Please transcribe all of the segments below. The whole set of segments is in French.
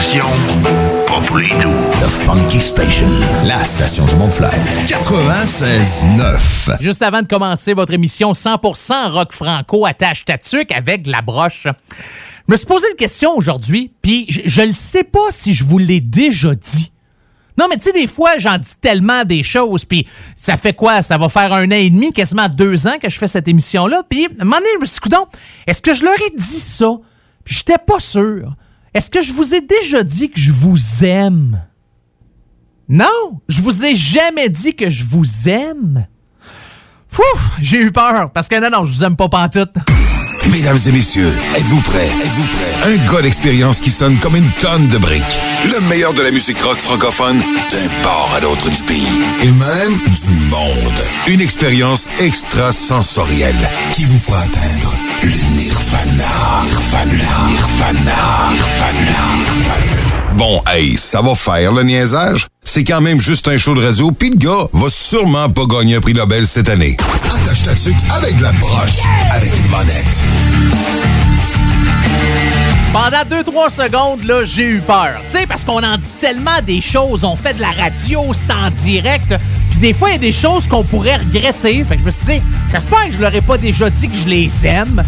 station pas pour les doux. The Funky Station, la station du Mont-Flair. 96.9. Juste avant de commencer votre émission 100% rock franco attache tatuc avec de la broche. Je me suis posé une question aujourd'hui, puis je, ne sais pas si je vous l'ai déjà dit. Non, mais tu sais, des fois, j'en dis tellement des choses, puis ça fait quoi? Ça va faire un an et demi, quasiment deux ans que je fais cette émission-là, puis à un moment donné, je me suis dit, est-ce que je leur ai dit ça? Puis j'étais pas sûr. Est-ce que je vous ai déjà dit que je vous aime? Non, je vous ai jamais dit que je vous aime. Fouf, j'ai eu peur, parce que non, non, je vous aime pas pantoute. Mesdames et messieurs, êtes-vous prêts? Êtes-vous prêts? Un gars d'expérience qui sonne comme une tonne de briques. Le meilleur de la musique rock francophone d'un port à l'autre du pays. Et même du monde. Une expérience extrasensorielle qui vous fera atteindre le nirvana. Nirvana. Nirvana. Nirvana. Bon, hey, ça va faire le niaisage. C'est quand même juste un show de radio, pis le gars va sûrement pas gagner un prix Nobel cette année. Attache ta tuque avec la broche, avec une monette. Pendant 2-3 secondes, là, j'ai eu peur. Tu sais, parce qu'on en dit tellement des choses. On fait de la radio, c'est en direct. Des fois, il y a des choses qu'on pourrait regretter. Fait que je me suis dit, j'espère que je leur ai pas déjà dit que je les aime.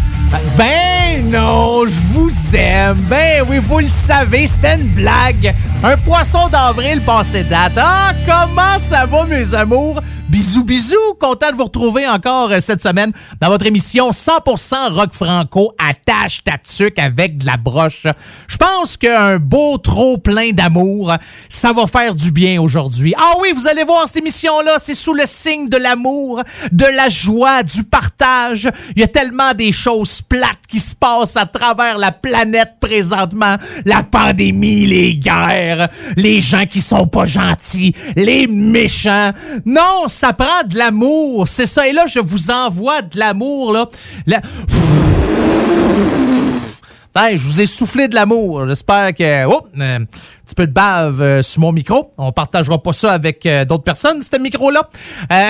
Ben non, je vous aime. Ben oui, vous le savez, c'était une blague. Un poisson d'avril passé date. Ah, comment ça va, mes amours? Bisous, bisous. Content de vous retrouver encore euh, cette semaine dans votre émission 100% rock franco attache ta avec de la broche. Je pense qu'un beau trop plein d'amour, ça va faire du bien aujourd'hui. Ah oui, vous allez voir cette émission-là, c'est sous le signe de l'amour, de la joie, du partage. Il y a tellement des choses plates qui se passent à travers la planète présentement. La pandémie, les guerres, les gens qui sont pas gentils, les méchants. Non, ça prend de l'amour. C'est ça. Et là, je vous envoie de l'amour, là. Hey, je vous ai soufflé de l'amour. J'espère que. Oh, euh, petit peu de bave euh, sur mon micro. On partagera pas ça avec euh, d'autres personnes, ce micro-là. Euh,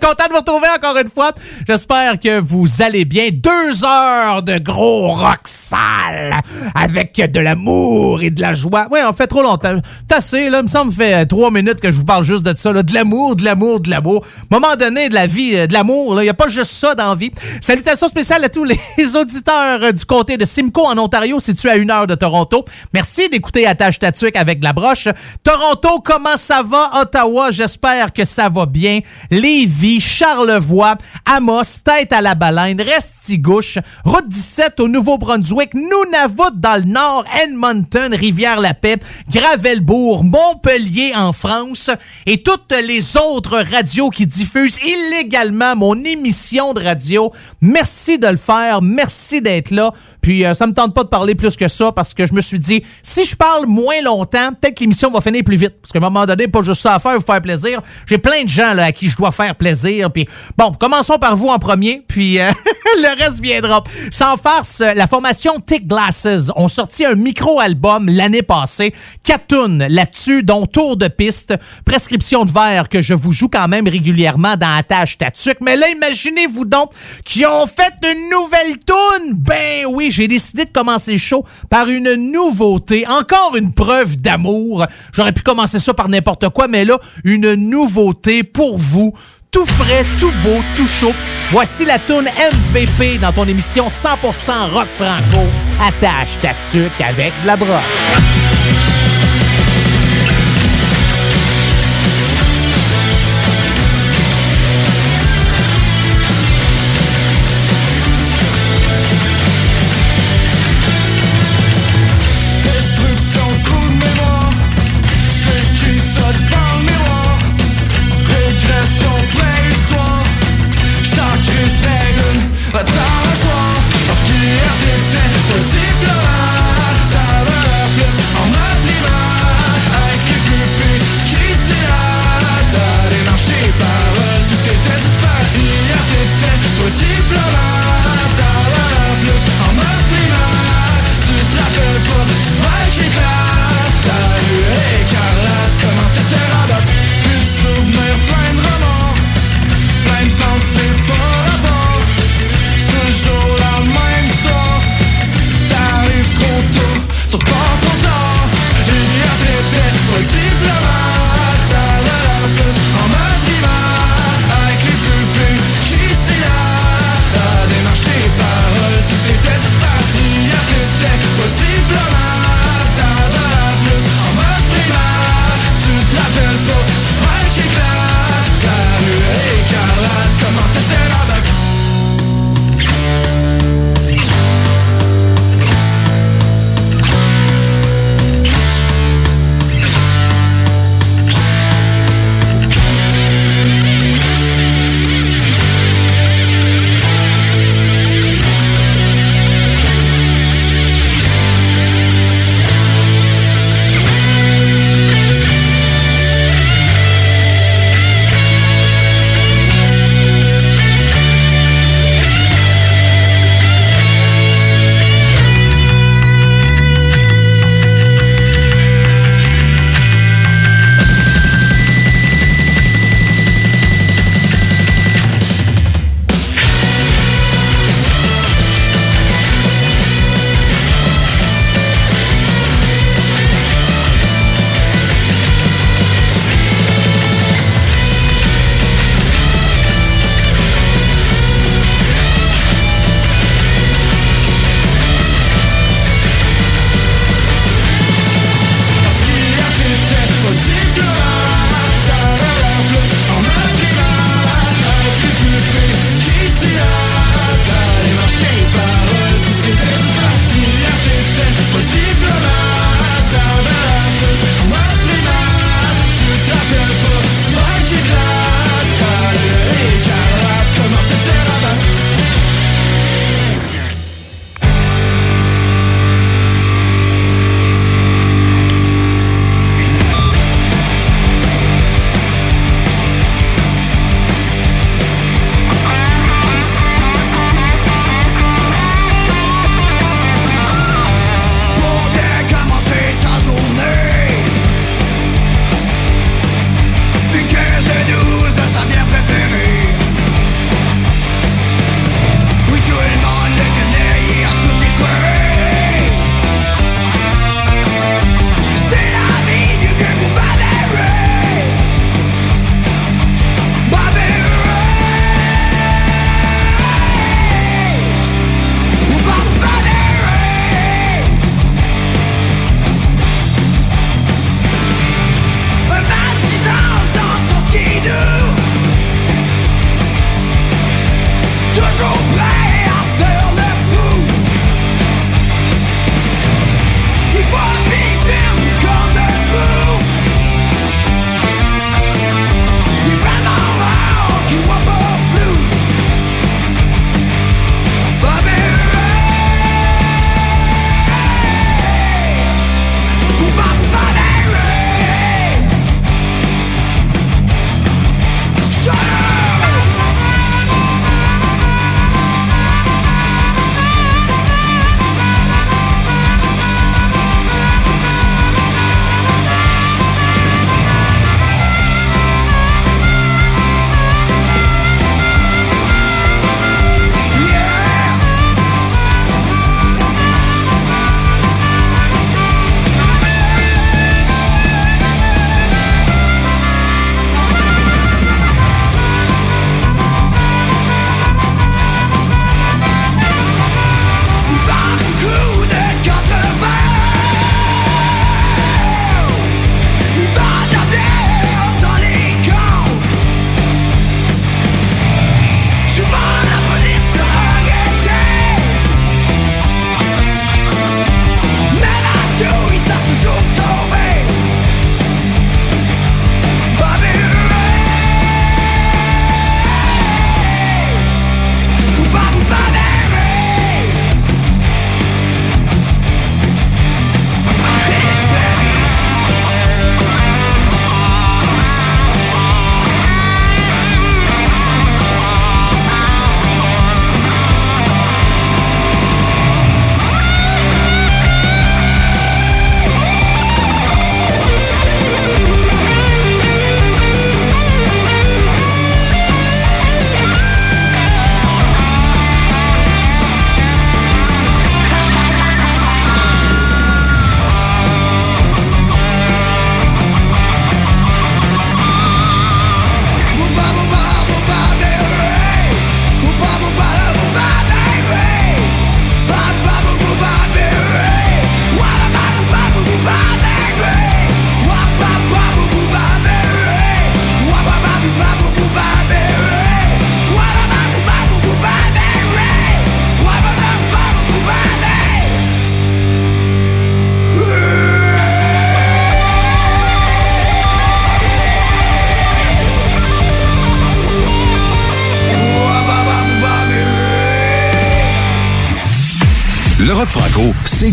Content de vous retrouver encore une fois. J'espère que vous allez bien. Deux heures de gros rock sale avec de l'amour et de la joie. Oui, on fait trop longtemps. Assez, là. Il me semble fait trois minutes que je vous parle juste de ça, là. De l'amour, de l'amour, de l'amour. moment donné, de la vie, de l'amour. Il n'y a pas juste ça dans la vie. Salutations spéciales à tous les auditeurs du comté de Simcoe en Ontario, situé à une heure de Toronto. Merci d'écouter Attache Tatuc avec la broche. Toronto, comment ça va? Ottawa, j'espère que ça va bien. Lévis, Charlevoix, Amos, Tête à la Baleine, Restigouche, Route 17 au Nouveau-Brunswick, Nunavut dans le nord, Edmonton, Rivière-la-Paix, Gravelbourg, Montpellier en France et toutes les autres radios qui diffusent illégalement mon émission de radio. Merci de le faire. Merci d'être là. Puis euh, ça me tente pas de parler plus que ça parce que je me suis dit, si je parle moins longtemps, peut-être que l'émission va finir plus vite. Parce qu'à un moment donné, pas juste ça à faire, vous faire plaisir. J'ai plein de gens là, à qui je dois faire plaisir. Puis bon, commençons par vous en premier, puis euh, le reste viendra. Sans farce, euh, la formation Tick Glasses ont sorti un micro-album l'année passée. Quatre tunes là-dessus, dont Tour de piste, Prescription de verre que je vous joue quand même régulièrement dans Attache Tatuc. Mais là, imaginez-vous donc qu'ils ont fait une nouvelle tune. Ben oui, j'ai décidé de commencer le show par une nouveauté. Encore une preuve d'amour. J'aurais pu commencer ça par n'importe quoi, mais là, une nouveauté pour vous. Tout frais, tout beau, tout chaud. Voici la tune MVP dans ton émission 100% rock franco. Attache ta tuque avec de la broche.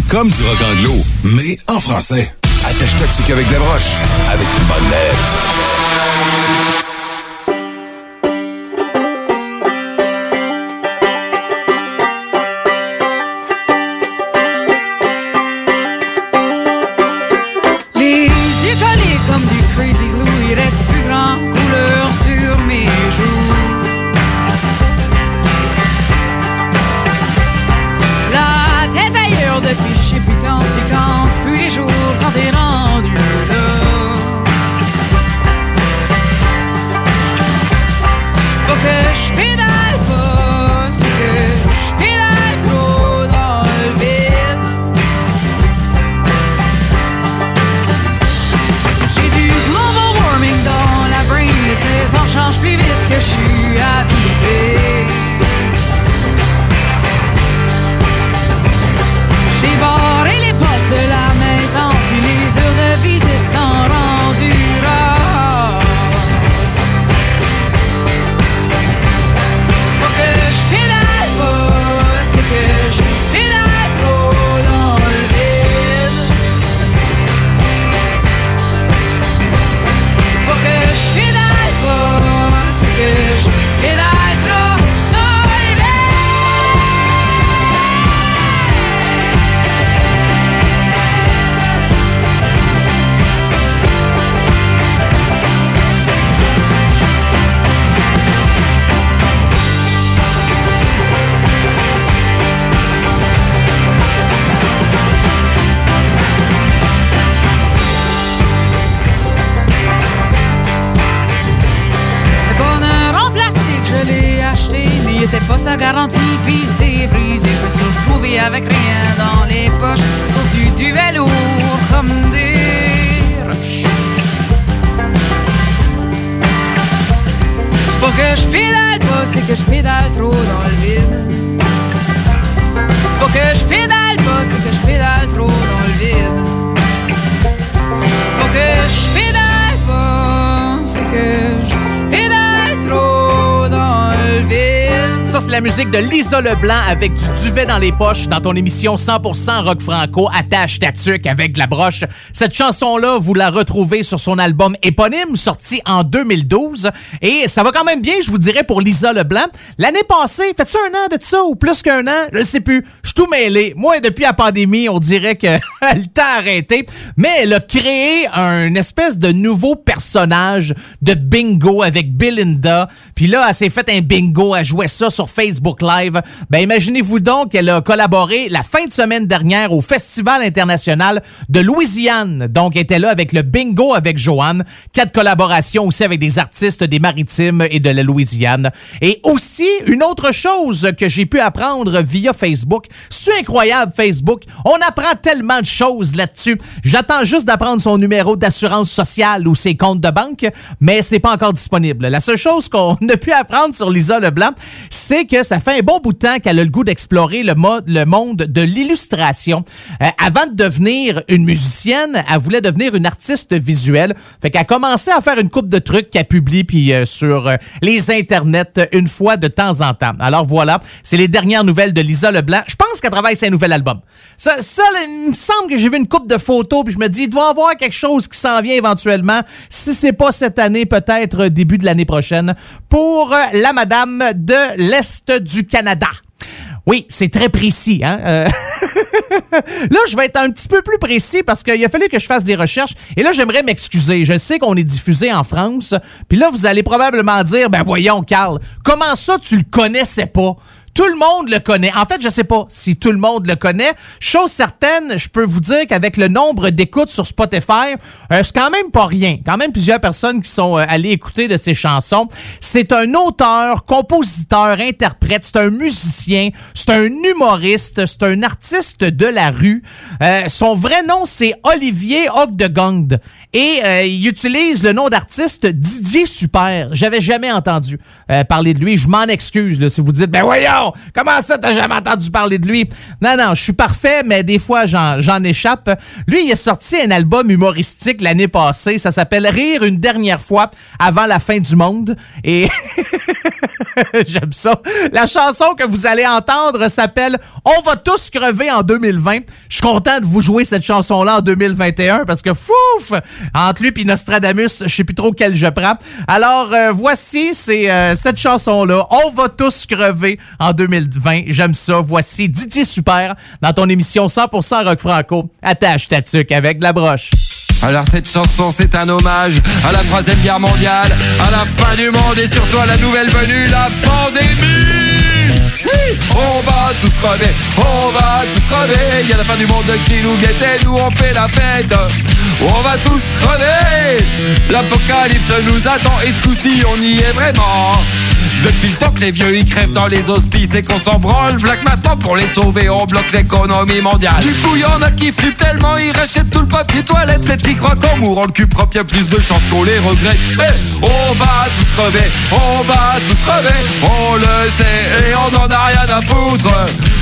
Comme du rock anglo, mais en français. Attache-toi dessus avec des broches, Lisa Leblanc avec du duvet dans les poches dans ton émission 100% rock franco. Attache ta tuque avec de la broche. Cette chanson-là, vous la retrouvez sur son album éponyme sorti en 2012. Et ça va quand même bien, je vous dirais, pour Lisa Leblanc. L'année passée, faites-tu un an de ça ou plus qu'un an? Je sais plus. Tout mêlé. Moi, depuis la pandémie, on dirait que le temps a arrêté. Mais elle a créé un espèce de nouveau personnage de bingo avec Belinda. Puis là, elle s'est fait un bingo. Elle jouait ça sur Facebook Live. Ben, imaginez-vous donc qu'elle a collaboré la fin de semaine dernière au Festival international de Louisiane. Donc, elle était là avec le bingo avec Joanne. Quatre collaborations aussi avec des artistes des Maritimes et de la Louisiane. Et aussi, une autre chose que j'ai pu apprendre via Facebook. C'est incroyable, Facebook. On apprend tellement de choses là-dessus. J'attends juste d'apprendre son numéro d'assurance sociale ou ses comptes de banque, mais c'est pas encore disponible. La seule chose qu'on a pu apprendre sur Lisa Leblanc, c'est que ça fait un bon bout de temps qu'elle a le goût d'explorer le, le monde de l'illustration. Euh, avant de devenir une musicienne, elle voulait devenir une artiste visuelle. Fait qu'elle a commencé à faire une coupe de trucs qu'elle publie puis euh, sur euh, les internets une fois de temps en temps. Alors voilà, c'est les dernières nouvelles de Lisa Leblanc. Qu'elle travaille sur un nouvel album. Ça, il me semble que j'ai vu une coupe de photos puis je me dis, il doit y avoir quelque chose qui s'en vient éventuellement. Si c'est pas cette année, peut-être début de l'année prochaine pour euh, la madame de l'Est du Canada. Oui, c'est très précis. Hein? Euh, là, je vais être un petit peu plus précis parce qu'il a fallu que je fasse des recherches. Et là, j'aimerais m'excuser. Je sais qu'on est diffusé en France. Puis là, vous allez probablement dire, ben voyons, Carl, comment ça tu le connaissais pas? Tout le monde le connaît. En fait, je sais pas si tout le monde le connaît. Chose certaine, je peux vous dire qu'avec le nombre d'écoutes sur Spotify, euh, c'est quand même pas rien. Quand même plusieurs personnes qui sont euh, allées écouter de ses chansons. C'est un auteur, compositeur, interprète, c'est un musicien, c'est un humoriste, c'est un artiste de la rue. Euh, son vrai nom, c'est Olivier Ogdegond. Et euh, il utilise le nom d'artiste Didier Super. J'avais jamais entendu parler de lui. Je m'en excuse si vous dites, ben voyons, comment ça, t'as jamais entendu parler de lui? Non, non, je suis parfait, mais des fois, j'en j'en échappe. Lui, il a sorti un album humoristique l'année passée. Ça s'appelle Rire une dernière fois avant la fin du monde. Et j'aime ça. La chanson que vous allez entendre s'appelle On va tous crever en 2020. Je suis content de vous jouer cette chanson-là en 2021 parce que fouf! Entre lui et Nostradamus, je sais plus trop quel je prends. Alors, euh, voici, c'est euh, cette chanson-là. On va tous crever en 2020. J'aime ça. Voici Didier Super dans ton émission 100% Rock Franco. Attache ta tuque avec de la broche. Alors cette chanson c'est un hommage à la troisième guerre mondiale, à la fin du monde et surtout à la nouvelle venue, la pandémie. On va tous crever, on va tous crever, il y a la fin du monde qui nous guette et nous on fait la fête. On va tous crever, l'apocalypse nous attend et ce coup-ci on y est vraiment depuis le temps que les vieux ils crèvent dans les hospices et qu'on s'en branle, Vlac maintenant pour les sauver, on bloque l'économie mondiale. Du coup, y'en a qui flippent tellement, ils rachètent tout le papier toilette. Les qui croient qu'en mourant le cul propre, y'a plus de chances qu'on les regrette. Eh, on va tous crever, on va tous crever, on le sait et on en a rien à foutre.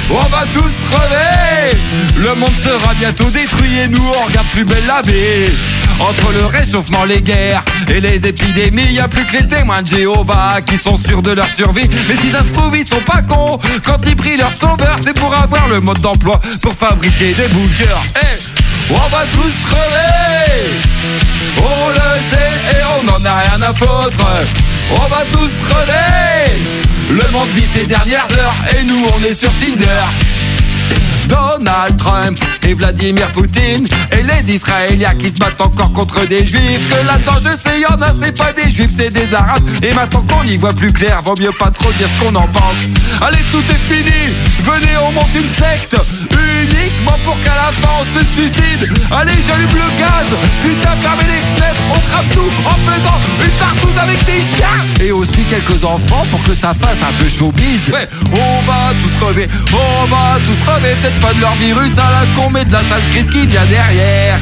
On va tous crever, le monde sera bientôt détruit et nous on regarde plus belle la vie. Entre le réchauffement, les guerres et les épidémies, y a plus que les témoins de Jéhovah qui sont de leur survie. Mais si ça se trouve, ils sont pas cons. Quand ils prient leur sauveur, c'est pour avoir le mode d'emploi pour fabriquer des bunkers. Eh, on va tous crever. On le sait et on en a rien à foutre. On va tous crever. Le monde vit ses dernières heures et nous on est sur Tinder. Donald Trump et Vladimir Poutine et les Israéliens qui se battent encore contre des juifs. Que là-dedans, je sais, y en a, c'est pas des juifs, c'est des arabes. Et maintenant qu'on y voit plus clair, vaut mieux pas trop dire ce qu'on en pense. Allez, tout est fini, venez, on monte une secte uniquement pour qu'à la fin on se suicide. Allez, j'allume le gaz, putain, fermez les fenêtres, on crame tout en faisant une partouze avec des chiens. Et aussi quelques enfants pour que ça fasse un peu showbiz. Ouais, on va tous crever, on va tous crever, peut-être pas de leur virus à la con, mais de la sale crise qui vient derrière.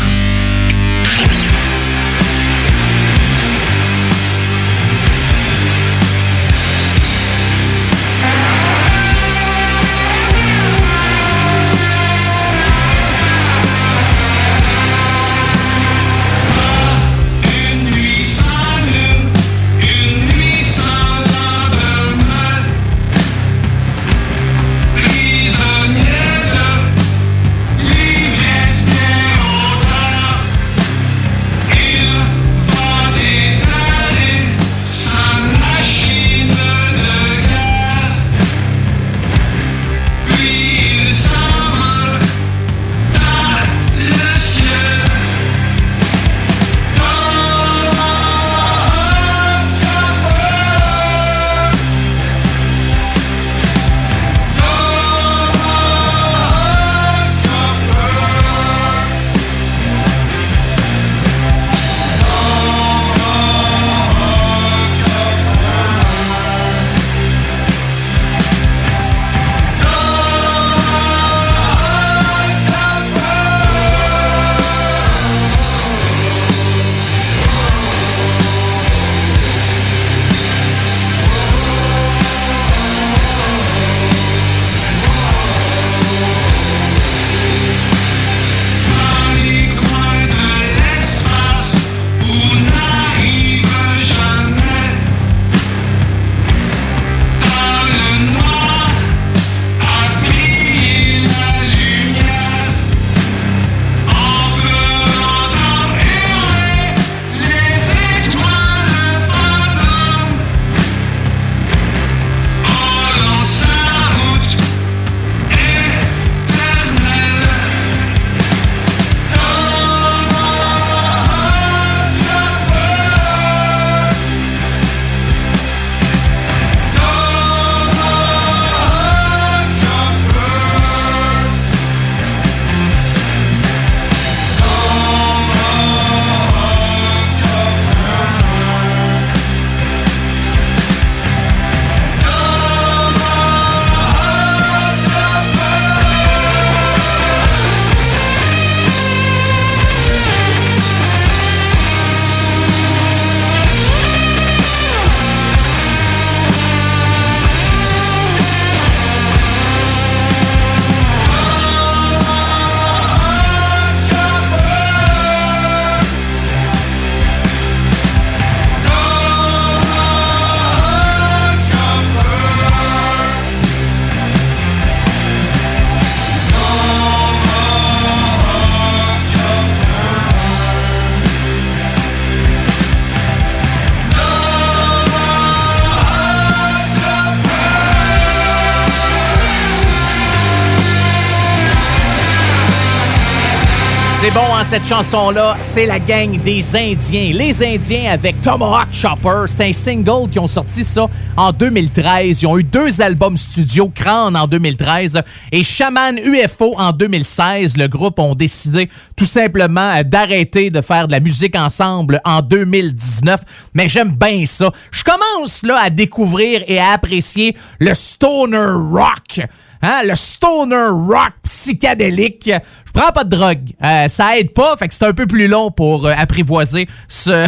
Cette chanson-là, c'est la gang des Indiens. Les Indiens avec Tomahawk Chopper. C'est un single qui ont sorti ça en 2013. Ils ont eu deux albums studio, Crane en 2013 et Shaman UFO en 2016. Le groupe ont décidé tout simplement euh, d'arrêter de faire de la musique ensemble en 2019. Mais j'aime bien ça. Je commence là à découvrir et à apprécier le stoner rock. Hein, le stoner rock psychédélique. Je prends pas de drogue. Euh, ça aide pas, fait que c'est un peu plus long pour euh, apprivoiser ce,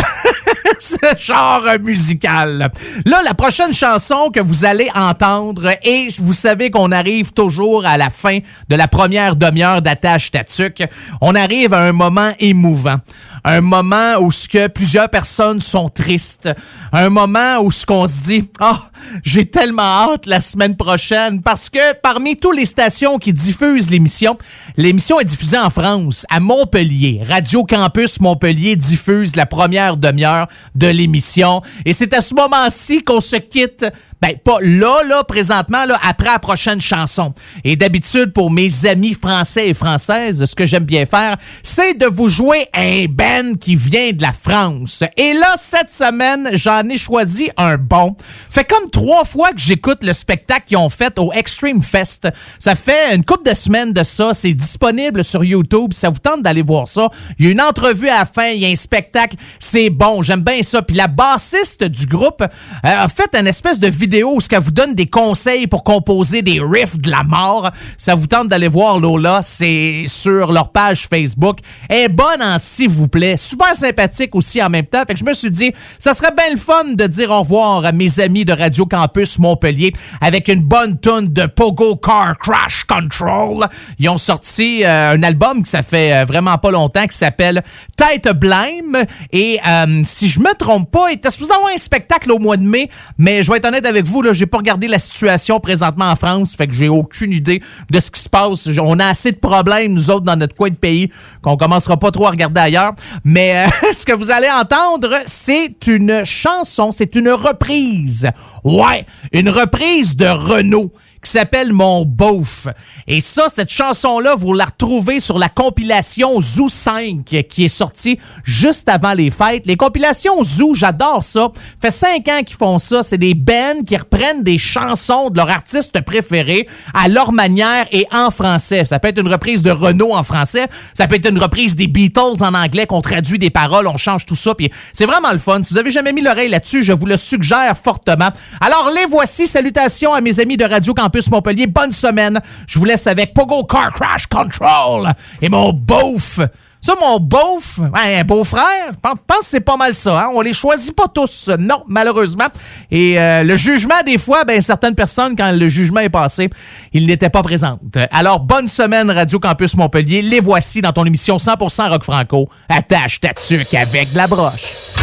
genre musical. Là, la prochaine chanson que vous allez entendre, et vous savez qu'on arrive toujours à la fin de la première demi-heure d'attache tatuc, on arrive à un moment émouvant. Un moment où ce que plusieurs personnes sont tristes. Un moment où ce qu'on se dit, ah, j'ai tellement hâte la semaine prochaine parce que parmi toutes les stations qui diffusent l'émission, l'émission est diffusée en France, à Montpellier. Radio Campus Montpellier diffuse la première demi-heure de l'émission. Et c'est à ce moment-ci qu'on se quitte ben, pas là, là, présentement, là, après la prochaine chanson. Et d'habitude, pour mes amis français et françaises, ce que j'aime bien faire, c'est de vous jouer un band qui vient de la France. Et là, cette semaine, j'en ai choisi un bon. Fait comme trois fois que j'écoute le spectacle qu'ils ont fait au Extreme Fest. Ça fait une couple de semaines de ça. C'est disponible sur YouTube. Ça vous tente d'aller voir ça. Il y a une entrevue à la fin. Il y a un spectacle. C'est bon. J'aime bien ça. Puis la bassiste du groupe euh, a fait une espèce de vidéo où ce qu'elle vous donne des conseils pour composer des riffs de la mort. Ça vous tente d'aller voir Lola, c'est sur leur page Facebook. Elle est bonne en s'il vous plaît. Super sympathique aussi en même temps. Fait que je me suis dit, ça serait bien le fun de dire au revoir à mes amis de Radio Campus Montpellier avec une bonne tonne de Pogo Car Crash Control. Ils ont sorti euh, un album qui ça fait euh, vraiment pas longtemps qui s'appelle Tête Blême. Et euh, si je me trompe pas, il était supposé avoir un spectacle au mois de mai, mais je vais être honnête avec vous, là, j'ai pas regardé la situation présentement en France, fait que j'ai aucune idée de ce qui se passe. On a assez de problèmes, nous autres, dans notre coin de pays, qu'on commencera pas trop à regarder ailleurs. Mais euh, ce que vous allez entendre, c'est une chanson, c'est une reprise. Ouais, une reprise de Renault qui s'appelle Mon Beauf. Et ça, cette chanson-là, vous la retrouvez sur la compilation Zoo 5 qui est sortie juste avant les fêtes. Les compilations Zoo, j'adore ça. fait cinq ans qu'ils font ça. C'est des bands qui reprennent des chansons de leur artiste préféré à leur manière et en français. Ça peut être une reprise de Renault en français. Ça peut être une reprise des Beatles en anglais qu'on traduit des paroles, on change tout ça. Puis c'est vraiment le fun. Si vous avez jamais mis l'oreille là-dessus, je vous le suggère fortement. Alors les voici. Salutations à mes amis de Radio Campus Montpellier. Bonne semaine. Je vous laisse avec Pogo Car Crash Control et mon beauf. Ça, mon beauf, un beau-frère, je pense que c'est pas mal ça. Hein? On les choisit pas tous, non, malheureusement. Et euh, le jugement, des fois, ben, certaines personnes, quand le jugement est passé, ils n'étaient pas présentes. Alors, bonne semaine, Radio Campus Montpellier. Les voici dans ton émission 100% Rock Franco. Attache ta tuque avec de la broche.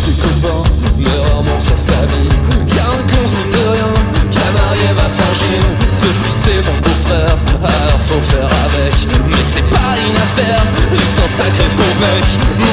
Ses copains, mais rarement sa famille. Car un con se de rien, qu'un marié va frangine. Depuis c'est mon beau-frère, alors faut faire avec. Mais c'est pas une affaire, ils sont sacrés pauvre mec.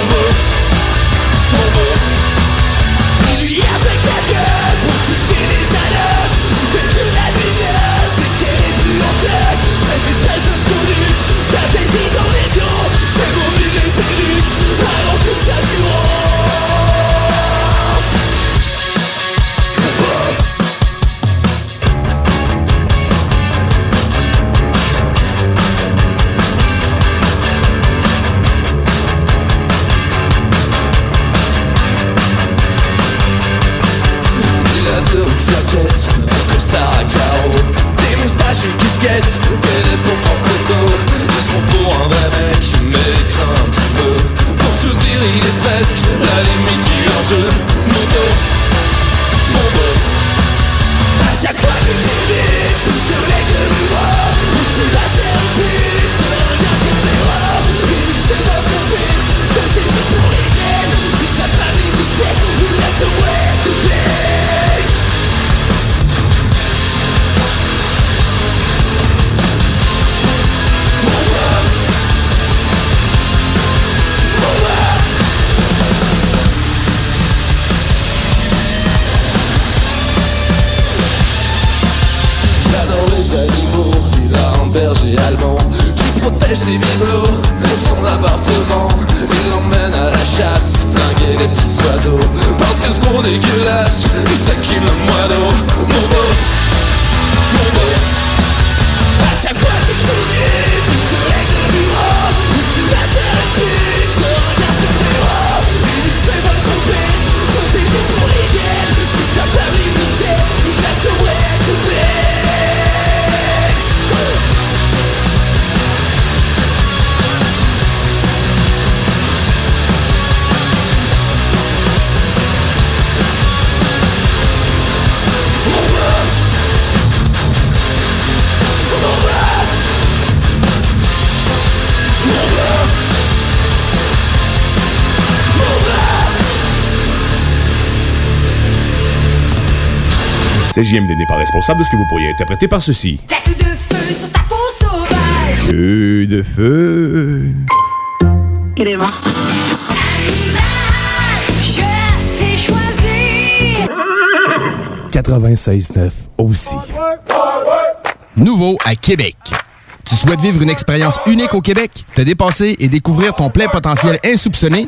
Parce que ce gros dégueulasse, il taquine le moineau. CJMD n'est pas responsable de ce que vous pourriez interpréter par ceci. Tête de feu sur ta peau sauvage. Feu de feu. Il est mort. Je t'ai choisi. 96.9 aussi. Nouveau à Québec. Tu souhaites vivre une expérience unique au Québec, te dépasser et découvrir ton plein potentiel insoupçonné?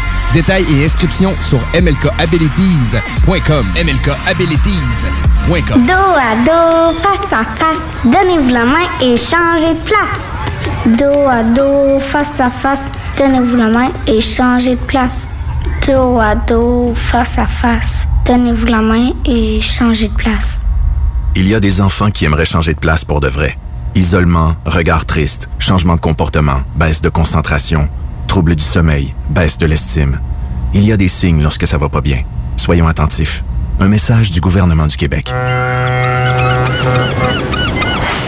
Détails et inscriptions sur mlkabilities.com. mlkabilities.com. Dos à dos, face à face, donnez-vous la main et changez de place. Dos à dos, face à face, donnez-vous la main et changez de place. Dos à dos, face à face, donnez-vous la main et changez de place. Il y a des enfants qui aimeraient changer de place pour de vrai. Isolement, regard triste, changement de comportement, baisse de concentration, trouble du sommeil, baisse de l'estime. Il y a des signes lorsque ça va pas bien. Soyons attentifs. Un message du gouvernement du Québec.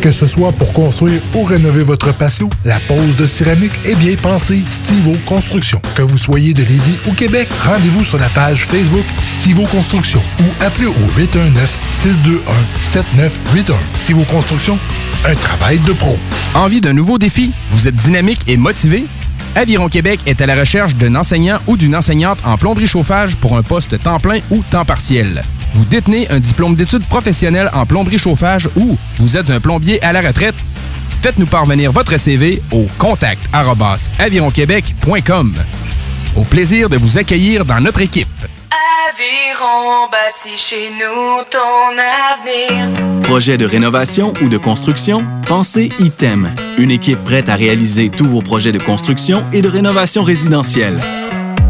Que ce soit pour construire ou rénover votre patio, la pose de céramique est bien pensée Stivo Construction. Que vous soyez de Lévis ou Québec, rendez-vous sur la page Facebook Stivo Construction ou appelez au 819-621-7981. Stivo Construction, un travail de pro. Envie d'un nouveau défi? Vous êtes dynamique et motivé? Aviron Québec est à la recherche d'un enseignant ou d'une enseignante en plomberie chauffage pour un poste temps plein ou temps partiel. Vous détenez un diplôme d'études professionnelles en plomberie chauffage ou vous êtes un plombier à la retraite? Faites-nous parvenir votre CV au contact avironquebec.com. Au plaisir de vous accueillir dans notre équipe. Aviron bâti chez nous ton avenir. Projet de rénovation ou de construction? Pensez ITEM, une équipe prête à réaliser tous vos projets de construction et de rénovation résidentielle.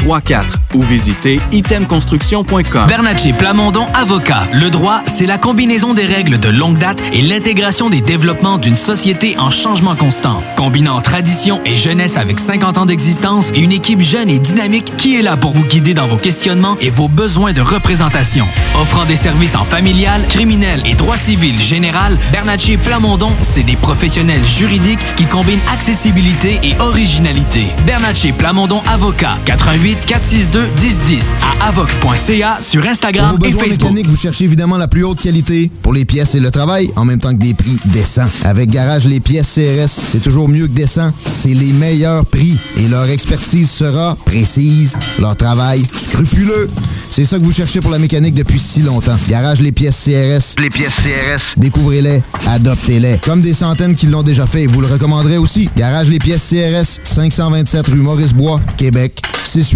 418-454-8834 ou visitez itemconstruction.com. Bernatchez Plamondon Avocat. Le droit, c'est la combinaison des règles de longue date et l'intégration des développements d'une société en changement constant. Combinant tradition et jeunesse avec 50 ans d'existence et une équipe jeune et dynamique qui est là pour vous guider dans vos questionnements et vos besoins de représentation. Offrant des services en familial, criminel et droit civil général, Bernatchez Plamondon, c'est des professionnels juridiques qui combinent accessibilité et originalité. Bernatchez Plamondon Avocat. 88 462 1010 à avoc.ca sur Instagram Pour vos et Facebook. mécaniques, vous cherchez évidemment la plus haute qualité pour les pièces et le travail, en même temps que des prix décents. Avec Garage Les Pièces CRS, c'est toujours mieux que décent. C'est les meilleurs prix et leur expertise sera précise, leur travail scrupuleux. C'est ça que vous cherchez pour la mécanique depuis si longtemps. Garage Les Pièces CRS. Les pièces CRS. Découvrez-les, adoptez-les. Comme des centaines qui l'ont déjà fait, vous le recommanderez aussi. Garage Les Pièces CRS, 527 rue Maurice-Bois, Québec,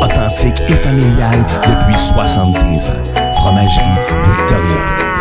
Authentique et familial depuis 73 ans. Fromagerie Victoria.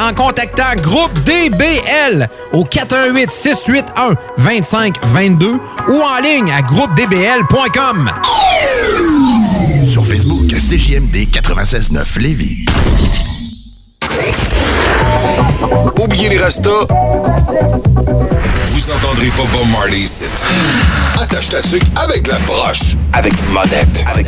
en contactant Groupe DBL au 418 681 2522 ou en ligne à groupedbl.com. Sur Facebook, CJMD 96.9 Lévis. Oubliez les restos. Vous entendrez pas Bob Marley ici. Attache ta tuque avec la broche. Avec monette. Avec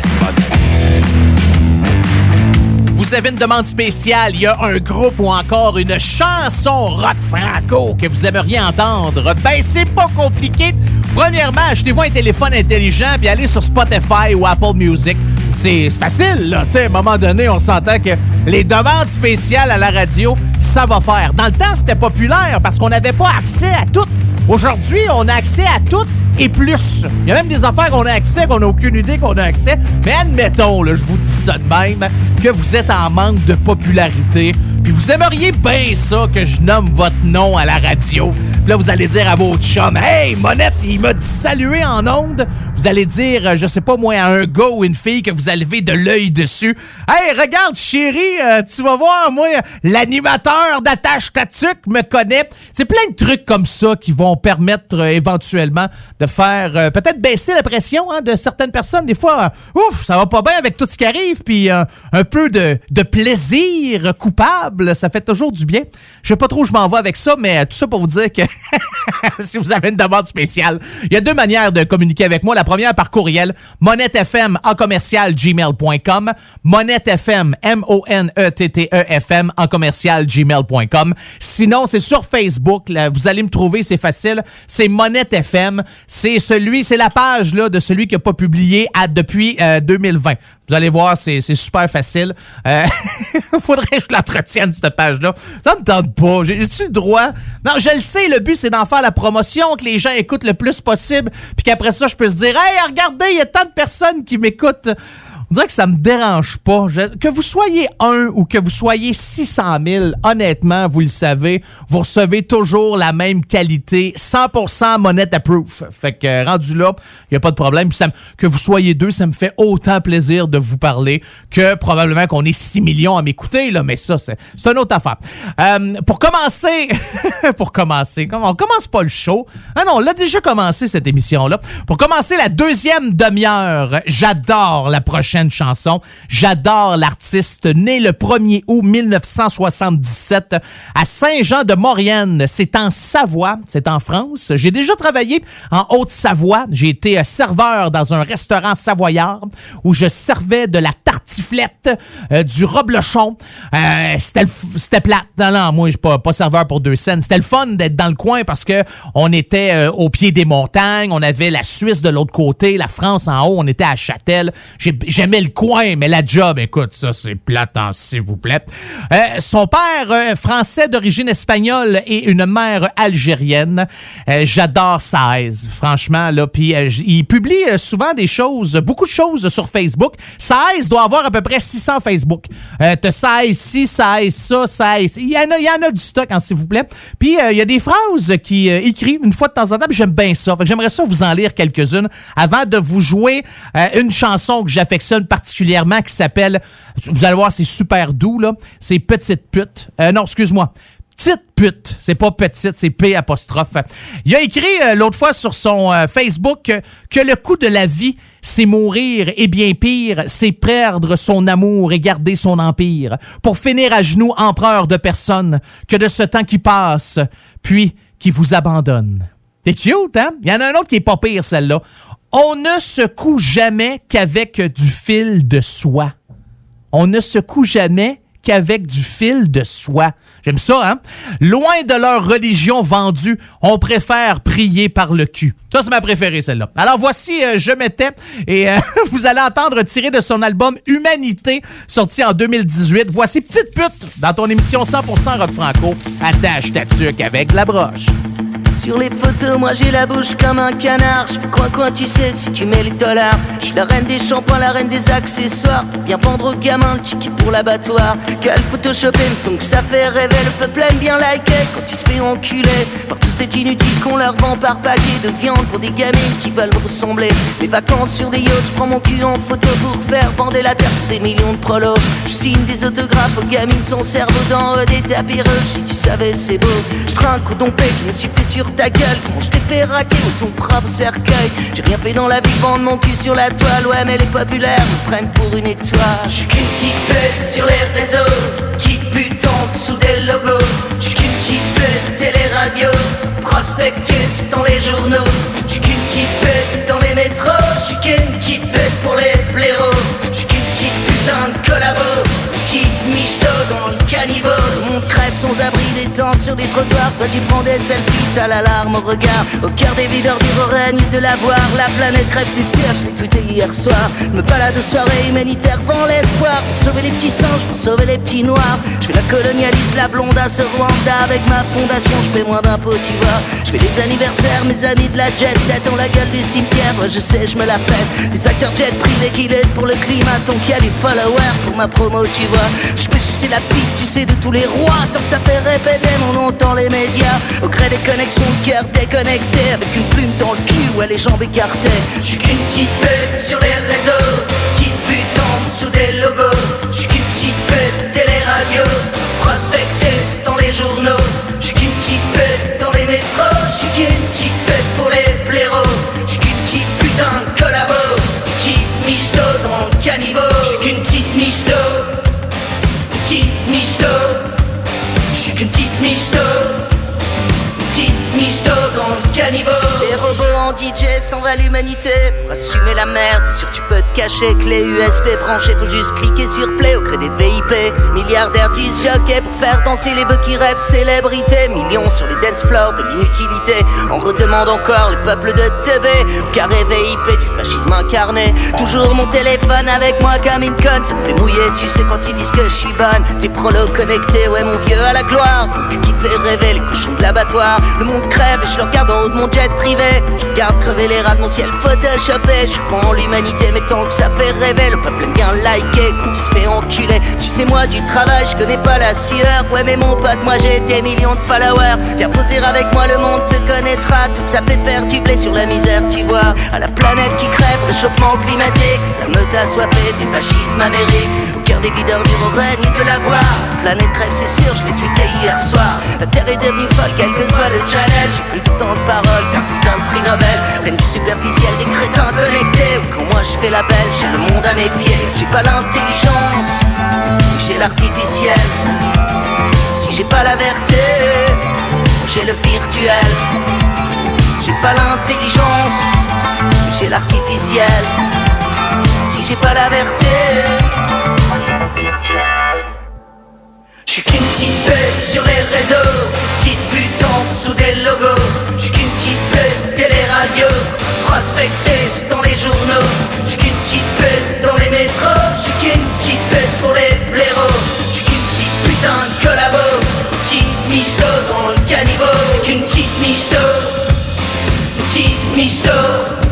Vous avez une demande spéciale, il y a un groupe ou encore une chanson rock franco que vous aimeriez entendre. Ben, c'est pas compliqué. Premièrement, achetez-vous un téléphone intelligent puis allez sur Spotify ou Apple Music. C'est facile, là. Tu sais, à un moment donné, on s'entend que les demandes spéciales à la radio, ça va faire. Dans le temps, c'était populaire parce qu'on n'avait pas accès à tout. Aujourd'hui, on a accès à tout et plus. Il y a même des affaires qu'on a accès, qu'on n'a aucune idée qu'on a accès. Mais admettons, là, je vous dis ça de même, que vous êtes en manque de popularité, puis vous aimeriez bien ça que je nomme votre nom à la radio. Puis là, vous allez dire à votre chum, Hey, Monette, il m'a dit saluer en onde. Vous allez dire, euh, je sais pas moi, à un gars ou une fille que vous avez de l'œil dessus. Hey, regarde, chérie, euh, tu vas voir, moi, l'animateur d'Attache Tatuc me connaît. C'est plein de trucs comme ça qui vont permettre euh, éventuellement de faire euh, peut-être baisser la pression hein, de certaines personnes. Des fois, euh, ouf, ça va pas bien avec tout ce qui arrive, puis euh, un peu de, de plaisir coupable, ça fait toujours du bien. Je sais pas trop où je m'en vais avec ça, mais tout ça pour vous dire que si vous avez une demande spéciale, il y a deux manières de communiquer avec moi. La première par courriel, monettefm en commercial gmail.com, monettefm, M-O-N-E-T-T-E-F-M en commercial gmail.com. Sinon, c'est sur Facebook, vous allez me trouver, c'est facile. C'est Monette FM. C'est celui, c'est la page là, de celui qui n'a pas publié depuis euh, 2020. Vous allez voir, c'est super facile. Euh, faudrait que je l'entretienne, cette page-là. Ça me tente pas. J'ai- J'ai-tu le droit? Non, je le sais, le but, c'est d'en faire la promotion, que les gens écoutent le plus possible, puis qu'après ça, je peux se dire, hey, regardez, il y a tant de personnes qui m'écoutent. Dirait que ça me dérange pas. Que vous soyez un ou que vous soyez 600 000, honnêtement, vous le savez, vous recevez toujours la même qualité, 100% monette approved. Fait que rendu là, il y a pas de problème. Que vous soyez deux, ça me fait autant plaisir de vous parler que probablement qu'on est 6 millions à m'écouter là, mais ça c'est une autre affaire. Euh, pour commencer, pour commencer, on commence pas le show. Ah non, on l'a déjà commencé cette émission là. Pour commencer la deuxième demi-heure, j'adore la prochaine chanson. J'adore l'artiste né le 1er août 1977 à Saint-Jean-de-Maurienne. C'est en Savoie, c'est en France. J'ai déjà travaillé en Haute-Savoie. J'ai été euh, serveur dans un restaurant savoyard où je servais de la tartiflette, euh, du reblochon. Euh, c'était plate. Non, non, moi, je suis pas, serveur pour deux scènes. C'était le fun d'être dans le coin parce que on était au pied des montagnes. On avait la Suisse de l'autre côté, la France en haut. On était à Châtel. J'ai- Le coin, mais la job, écoute, ça, c'est plate, hein, s'il vous plaît. Euh, son père, euh, français d'origine espagnole et une mère algérienne. Euh, J'adore Size, franchement, là. Puis il publie souvent des choses, beaucoup de choses sur Facebook. Size doit avoir à peu près 600 Facebook. Euh, t'as ça ici, ça ça, ça Il y en a, il y en a du stock, hein, s'il vous plaît. Puis il y a des phrases qui écrivent une fois de temps en temps, j'aime bien ça. J'aimerais ça vous en lire quelques-unes avant de vous jouer une chanson que j'affectionne particulièrement qui s'appelle, vous allez voir, c'est super doux, là. C'est Petite pute. Euh, non, excuse-moi. Petite pute. C'est pas petite, c'est P apostrophe. Il a écrit euh, l'autre fois sur son euh, Facebook que, le coût de la vie, c'est mourir et bien pire, c'est perdre son amour et garder son empire pour finir à genoux empereur de personne que de ce temps qui passe, puis qui vous abandonne. C'est cute, hein? Il y en a un autre qui est pas pire, celle-là. On ne se coud jamais qu'avec du fil de soie. On ne se coud jamais qu'avec du fil de soie. J'aime ça, hein? Loin de leur religion vendue, on préfère prier par le cul. Ça, c'est ma préférée, celle-là. Alors, voici euh, Je m'étais, et euh, vous allez entendre tiré de son album Humanité, sorti en 2018. Voici Petite pute dans ton émission 100% rock franco. Attache ta tuque avec la broche. Sur les photos, moi j'ai la bouche comme un canard. Je coin coin, tu sais, si tu mets les dollars. Je suis la reine des shampoings, la reine des accessoires. Bien vendre aux gamins le tiki pour l'abattoir. Quel photoshopé, donc ça fait rêver. Le peuple aime bien liker quand il se fait enculer. Par tous ces inutiles qu'on leur vend par paquet de viande pour des gamines qui veulent ressembler. Les vacances sur des yachts, je prends mon cul en photo pour faire vendre la terre des millions de prolos. Je signe des autographes aux gamines, son cerveau dans des tapis rouges. Si tu savais, c'est beau. Je trinque au dompé, je me suis fait sur ta gueule. Comment je t'ai fait raquer au ton brave cercueil. J'ai rien fait dans la vie, vendre mon cul sur la toile. Ouais, mais les populaires me prennent pour une étoile. Je suis qu'une petite pute sur les réseaux. Petite pute en dessous des logos. Je suis qu'une petite pute télé-radio. Prospectus dans les journaux. Je suis qu'une petite pute dans les métros. Je suis qu'une petite pute pour les blaireaux. Je suis qu'une petite putain de collabo. Petite michto dans le caniveau. On crève sans abri des tentes sur les trottoirs. Toi tu prends des selfies, t'as l'alarme au regard. Au cœur des videurs dire au règne de la voir. La planète crève, c'est sûr, je l'ai tweeté hier soir. Me balade de soirée humanitaire, vend l'espoir. Pour sauver les petits singes, pour sauver les petits noirs. Je fais la colonialiste, la blonde à ce Rwanda. Avec ma fondation, je paie moins d'impôts, tu vois. Je fais les anniversaires, mes amis de la jet set ont la gueule du cimetière. Je sais, je me la pète. Des acteurs jet privés qui l'aident pour le climat. Tant qu'il y a des followers pour ma promo, tu vois. Peux sucer la bite, tu sais, de tous les rois. Tant que ça fait répéter mon nom dans les médias. Au gré des connexions, le cœur déconnecté. Avec une plume dans le cul, ouais, les jambes écartées. Je suis qu'une petite pute sur les réseaux. Petite pute en dessous des logos. Je qu'une petite pute télé-radio. Prospectus dans les journaux. Dans le caniveau. Les robots DJ s'en va l'humanité. Pour assumer la merde, sûr tu peux te cacher. Clé USB branchée, faut juste cliquer sur play au gré des VIP. Milliardaires disent jockey pour faire danser les bœufs qui rêvent célébrité. Millions sur les dance floors de l'inutilité. On redemande encore les peuples de TB. Carré VIP du fascisme incarné. Toujours mon téléphone avec moi comme une. Ça me fait mouiller, tu sais, quand ils disent que je suis bonne. Des prolos connectés, ouais, mon vieux à la gloire. Ton qui fait rêver les cochons de l'abattoir. Le monde crève et je le regarde en haut de mon jet privé. Regarde crever les rats de mon ciel photoshopé. Je en l'humanité, mais tant que ça fait rêver, le peuple aime bien liker quand il se fait enculer. Tu sais, moi du travail, je connais pas la sueur. Ouais, mais mon pote, moi j'ai des millions de followers. Viens poser avec moi, le monde te connaîtra. Tout que ça fait faire du blé sur la misère, tu vois. À la planète qui crève, réchauffement climatique. La meute assoiffée des fascismes amériques. Des videurs du règne de la voix. La planète crève, c'est sûr, je l'ai tweeté hier soir. La terre est devenue folle, quel que soit le challenge. J'ai plus de temps de parole qu'un putain de prix Nobel. Reine du superficiel, des crétins connectés. Quand moi je fais la belle, j'ai le monde à méfier. J'ai pas l'intelligence, j'ai l'artificiel. Si j'ai pas la verté, j'ai le virtuel. J'ai pas l'intelligence, j'ai l'artificiel. Si j'ai pas la verté, je suis qu'une petite pute sur les réseaux, petite pute en dessous des logos. Je suis qu'une petite pute télé-radio, prospectus dans les journaux. Je suis qu'une petite pute dans les métros. Je suis qu'une petite pute pour les blaireaux. Je suis qu'une petite putain de collabo, petite michto dans le caniveau. Qu'une petite michto, petite ouais,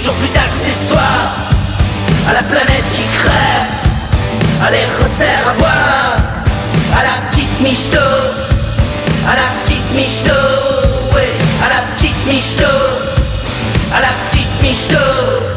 toujours plus d'accessoires, à la planète qui crève, à les resserre à boire, à la petite michto, à la petite michto, à la petite michto, à la petite michto.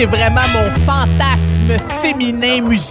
C'est vraiment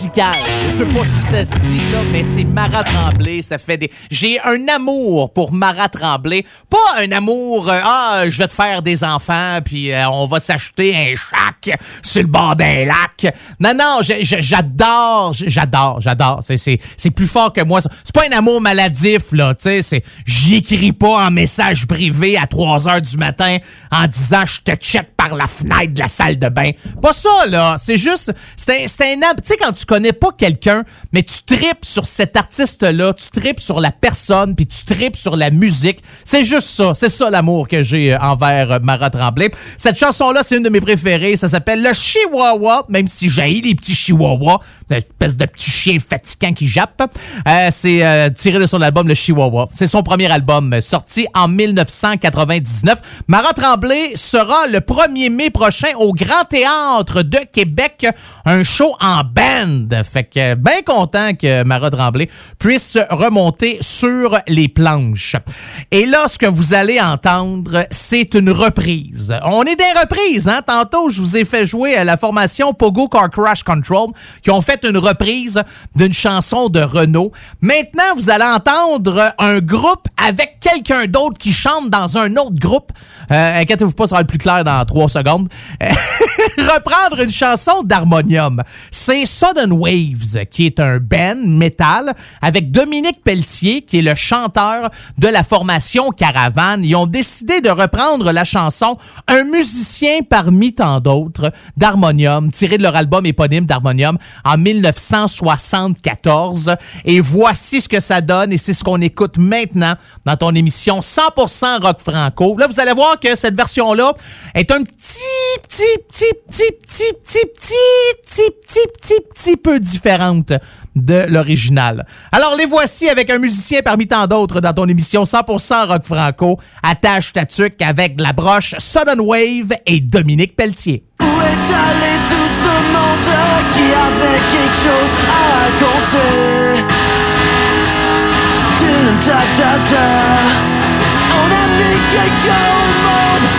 musical. Je sais pas si ça se dit, là, mais c'est Marat Tremblay. Ça fait des. J'ai un amour pour Marat Tremblay. Pas un amour, euh, ah, je vais te faire des enfants, puis euh, on va s'acheter un chac sur le bord d'un lac. Non, non, j'adore, j'adore, j'adore. C'est- plus fort que moi. C'est pas un amour maladif, là, tu sais. c'est- J'écris pas en message privé à 3 heures du matin en disant je te check par la fenêtre de la salle de bain. Pas ça, là. C'est juste, c'est un, un Tu sais, quand tu connais pas quelqu'un, mais tu tripes sur cet artiste-là, tu tripes sur la personne, puis tu tripes sur la musique. C'est juste ça. C'est ça l'amour que j'ai euh, envers euh, Marat Tremblay. Cette chanson-là, c'est une de mes préférées. Ça s'appelle Le Chihuahua, même si j'ai les petits chihuahuas, espèce de petit chien fatigant qui jappe. Euh, c'est tiré de son album Le Chihuahua. C'est son premier album, sorti en 1999. Marat Tremblay sera le 1er mai prochain au Grand Théâtre de Québec, un show en band. Fait que bien content que Mara Tremblay puisse remonter sur les planches. Et là, ce que vous allez entendre, c'est une reprise. On est des reprises, hein? Tantôt, je vous ai fait jouer à la formation Pogo Car Crash Control, qui ont fait une reprise d'une chanson de Renault. Maintenant, vous allez entendre un groupe avec quelqu'un d'autre qui chante dans un autre groupe. Euh, Inquiétez-vous pas, ça va être plus clair dans trois secondes. Reprendre une chanson d'Harmonium. C'est Sudden Waves, qui est un band metal avec Dominique Pelletier, qui est le chanteur de la formation Caravane. Ils ont décidé de reprendre la chanson Un musicien parmi tant d'autres d'Harmonium, tiré de leur album éponyme d'Harmonium en 1974. Et voici ce que ça donne et c'est ce qu'on écoute maintenant dans ton émission 100% rock franco. Là, vous allez voir que cette version-là est un petit, petit, petit, petit, petit, petit, petit, petit, petit, petit, petit peu différente de l'original. Alors les voici avec un musicien parmi tant d'autres dans ton émission 100% rock franco. Attache ta avec la broche Sudden Wave et Dominique Pelletier. On a mis au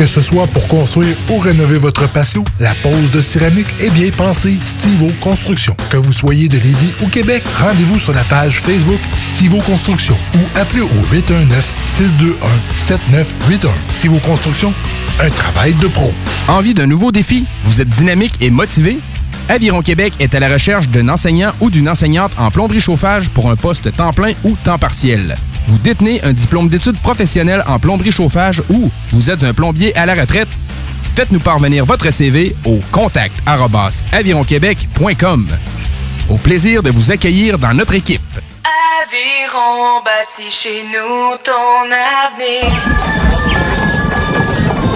Que ce soit pour construire ou rénover votre patio, la pose de céramique est bien pensée Stivo Construction. Que vous soyez de Lévis ou Québec, rendez-vous sur la page Facebook Stivo Construction ou appelez au 819-621-7981. Stivo Construction, un travail de pro. Envie d'un nouveau défi? Vous êtes dynamique et motivé? Aviron Québec est à la recherche d'un enseignant ou d'une enseignante en plomberie chauffage pour un poste temps plein ou temps partiel. Vous détenez un diplôme d'études professionnelles en plomberie chauffage ou vous êtes un plombier à la retraite? Faites-nous parvenir votre CV au contact avironquebec.com. Au plaisir de vous accueillir dans notre équipe. Aviron bâti chez nous ton avenir.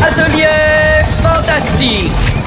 Atelier fantastique.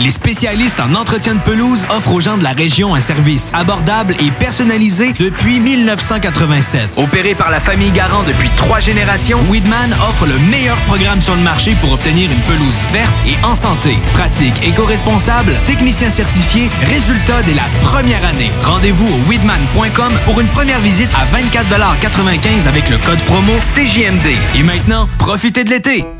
les spécialistes en entretien de pelouse, offrent aux gens de la région un service abordable et personnalisé depuis 1987. Opéré par la famille Garant depuis trois générations, Weedman offre le meilleur programme sur le marché pour obtenir une pelouse verte et en santé. Pratique éco-responsable, technicien certifié, résultat dès la première année. Rendez-vous au weedman.com pour une première visite à 24,95 avec le code promo CJMD. Et maintenant, profitez de l'été.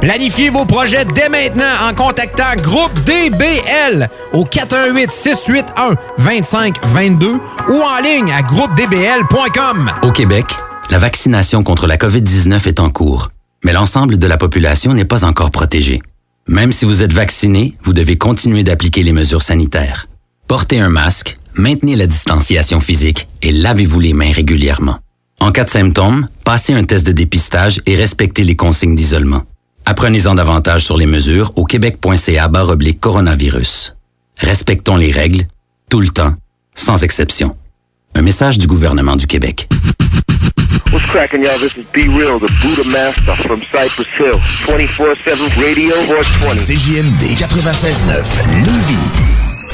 Planifiez vos projets dès maintenant en contactant Groupe DBL au 418-681-2522 ou en ligne à groupedbl.com. Au Québec, la vaccination contre la COVID-19 est en cours, mais l'ensemble de la population n'est pas encore protégée. Même si vous êtes vacciné, vous devez continuer d'appliquer les mesures sanitaires. Portez un masque, maintenez la distanciation physique et lavez-vous les mains régulièrement. En cas de symptômes, passez un test de dépistage et respectez les consignes d'isolement. Apprenez-en davantage sur les mesures au québec.ca oblique coronavirus. Respectons les règles, tout le temps, sans exception. Un message du gouvernement du Québec. What's cracking, y'all? This is Be Real, the Buddha Master from Cypress Hill. 24-7 Radio 420. CJMD 96.9 Lévis.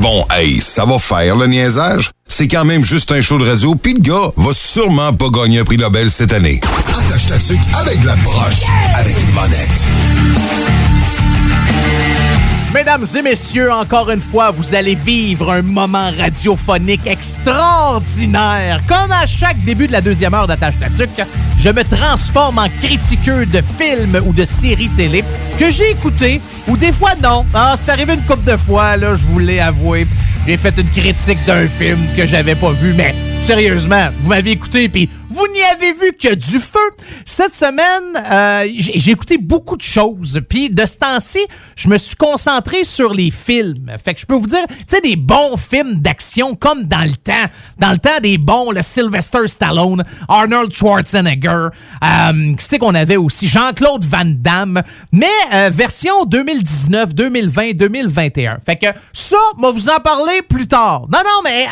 Bon, hey, ça va faire le niaisage. C'est quand même juste un show de radio, puis le gars va sûrement pas gagner un prix Nobel cette année. Mesdames et messieurs, encore une fois, vous allez vivre un moment radiophonique extraordinaire. Comme à chaque début de la deuxième heure d'Attache Tatuc, je me transforme en critiqueux de films ou de séries télé que j'ai écoutés ou des fois non. Ah, c'est arrivé une couple de fois, là, je vous l'ai avoué. J'ai fait une critique d'un film que j'avais pas vu, mais sérieusement, vous m'avez écouté puis vous n'y avez vu que du feu. Cette semaine, euh, j'ai écouté beaucoup de choses. Puis de ce temps-ci, je me suis concentré sur les films. Fait que je peux vous dire, tu sais, des bons films d'action comme dans le temps. Dans le temps des bons, le Sylvester Stallone, Arnold Schwarzenegger. Euh, qui c'est qu'on avait aussi? Jean-Claude Van Damme. Mais euh, version 2019, 2020, 2021. Fait que ça, moi vous en parler plus tard. Non, non, mais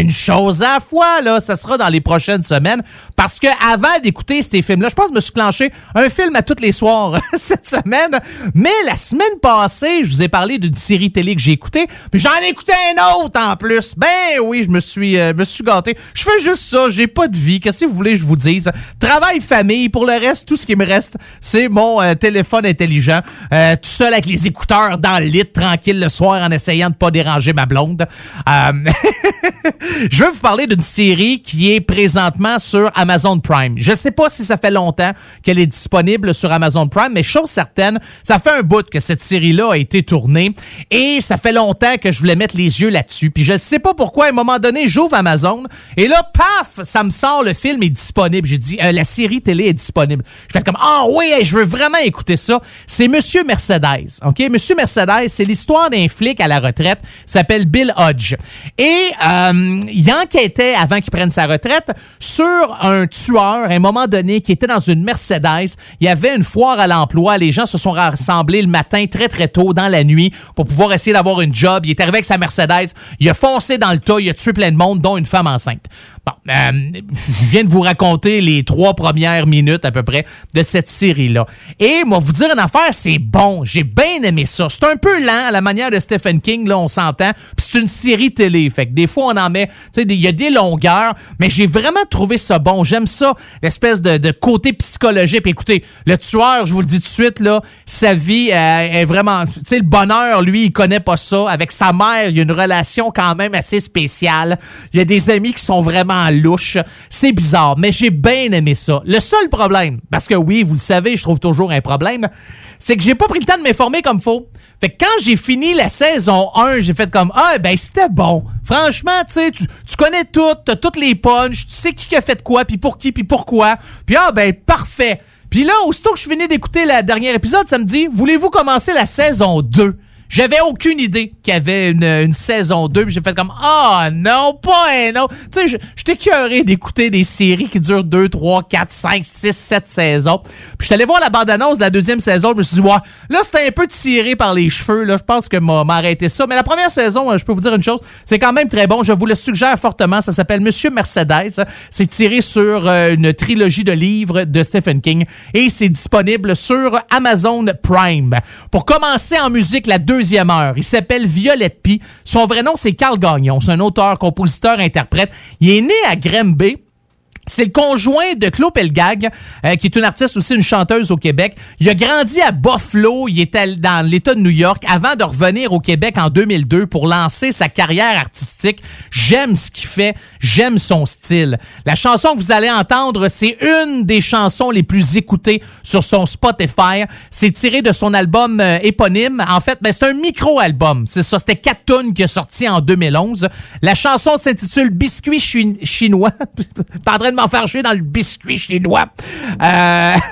une chose à la fois, là, ça sera dans les prochaines semaines. Parce que avant d'écouter ces films-là, je pense que je me suis clenché un film à tous les soirs cette semaine. Mais la semaine passée, je vous ai parlé d'une série télé que j'ai écoutée. Puis j'en ai écouté un autre en plus. Ben oui, je me suis, euh, me suis gâté. Je fais juste ça, j'ai pas de vie. Qu'est-ce que vous voulez que je vous dise? Travail, famille. Pour le reste, tout ce qui me reste, c'est mon euh, téléphone intelligent. Euh, tout seul avec les écouteurs dans le lit, tranquille le soir en essayant de pas déranger ma blonde. Je veux vous parler d'une série qui est présentement sur Amazon Prime. Je sais pas si ça fait longtemps qu'elle est disponible sur Amazon Prime, mais chose certaine, ça fait un bout que cette série-là a été tournée et ça fait longtemps que je voulais mettre les yeux là-dessus. Puis je ne sais pas pourquoi, à un moment donné, j'ouvre Amazon et là, paf, ça me sort, le film est disponible. J'ai dit, euh, la série télé est disponible. Je fais comme, ah oui, je veux vraiment écouter ça. C'est Monsieur Mercedes, OK? Monsieur Mercedes, c'est l'histoire d'un flic à la retraite, s'appelle Bill Hodge. Et euh, il enquêtait, avant qu'il prenne sa retraite, sur un tueur, à un moment donné, qui était dans une Mercedes. Il y avait une foire à l'emploi. Les gens se sont rassemblés le matin très, très tôt, dans la nuit, pour pouvoir essayer d'avoir une job. Il est arrivé avec sa Mercedes. Il a foncé dans le tas. Il a tué plein de monde, dont une femme enceinte. Bon, euh, je viens de vous raconter les trois premières minutes à peu près de cette série-là. Et moi, vous dire une affaire, c'est bon. J'ai bien aimé ça. C'est un peu lent à la manière de Stephen King, là, on s'entend. Puis c'est une série télé. Fait que des fois, on en met, tu sais, il y a des longueurs, mais j'ai vraiment trouvé ça bon. J'aime ça, l'espèce de, de côté psychologique. Écoutez, le tueur, je vous le dis tout de suite, là, sa vie euh, est vraiment, tu sais, le bonheur, lui, il connaît pas ça. Avec sa mère, il y a une relation quand même assez spéciale. Il y a des amis qui sont vraiment louches. C'est bizarre, mais j'ai bien aimé ça. Le seul problème, parce que oui, vous le savez, je trouve toujours un problème, c'est que j'ai pas pris le temps de m'informer comme faut. Fait que quand j'ai fini la saison 1, j'ai fait comme Ah, ben c'était bon. Franchement, tu sais, tu connais tout, t'as toutes les punches, tu sais qui a fait quoi, puis pour qui, puis pourquoi. Puis ah, ben parfait. Puis là, aussitôt que je finis d'écouter le dernier épisode, ça me dit Voulez-vous commencer la saison 2 j'avais aucune idée qu'il y avait une, saison 2. Puis j'ai fait comme Ah non, pas un autre. Tu sais, j'étais curé d'écouter des séries qui durent 2, 3, 4, 5, 6, 7 saisons. Puis je suis allé voir la bande-annonce de la deuxième saison. Je me suis dit, ouais, là, c'était un peu tiré par les cheveux. Là, je pense que m'a m'a arrêté ça. Mais la première saison, euh, je peux vous dire une chose, c'est quand même très bon. Je vous le suggère fortement. Ça s'appelle Monsieur Mercedes. C'est tiré sur euh, une trilogie de livres de Stephen King et c'est disponible sur Amazon Prime. Pour commencer en musique, la deuxième il s'appelle Violette P. Son vrai nom, c'est Carl Gagnon. C'est un auteur, compositeur, interprète. Il est né à Granby. C'est le conjoint de Claude Pelgag, euh, qui est une artiste aussi, une chanteuse au Québec. Il a grandi à Buffalo, il était dans l'État de New York, avant de revenir au Québec en 2002 pour lancer sa carrière artistique. J'aime ce qu'il fait, j'aime son style. La chanson que vous allez entendre, c'est une des chansons les plus écoutées sur son Spotify. C'est tiré de son album euh, éponyme. En fait, ben, c'est un micro-album. C'est ça, c'était quatre tunes qui est sorti en 2011. La chanson s'intitule Biscuit chi- chinois. de m'en faire chier dans le biscuit chinois. Euh...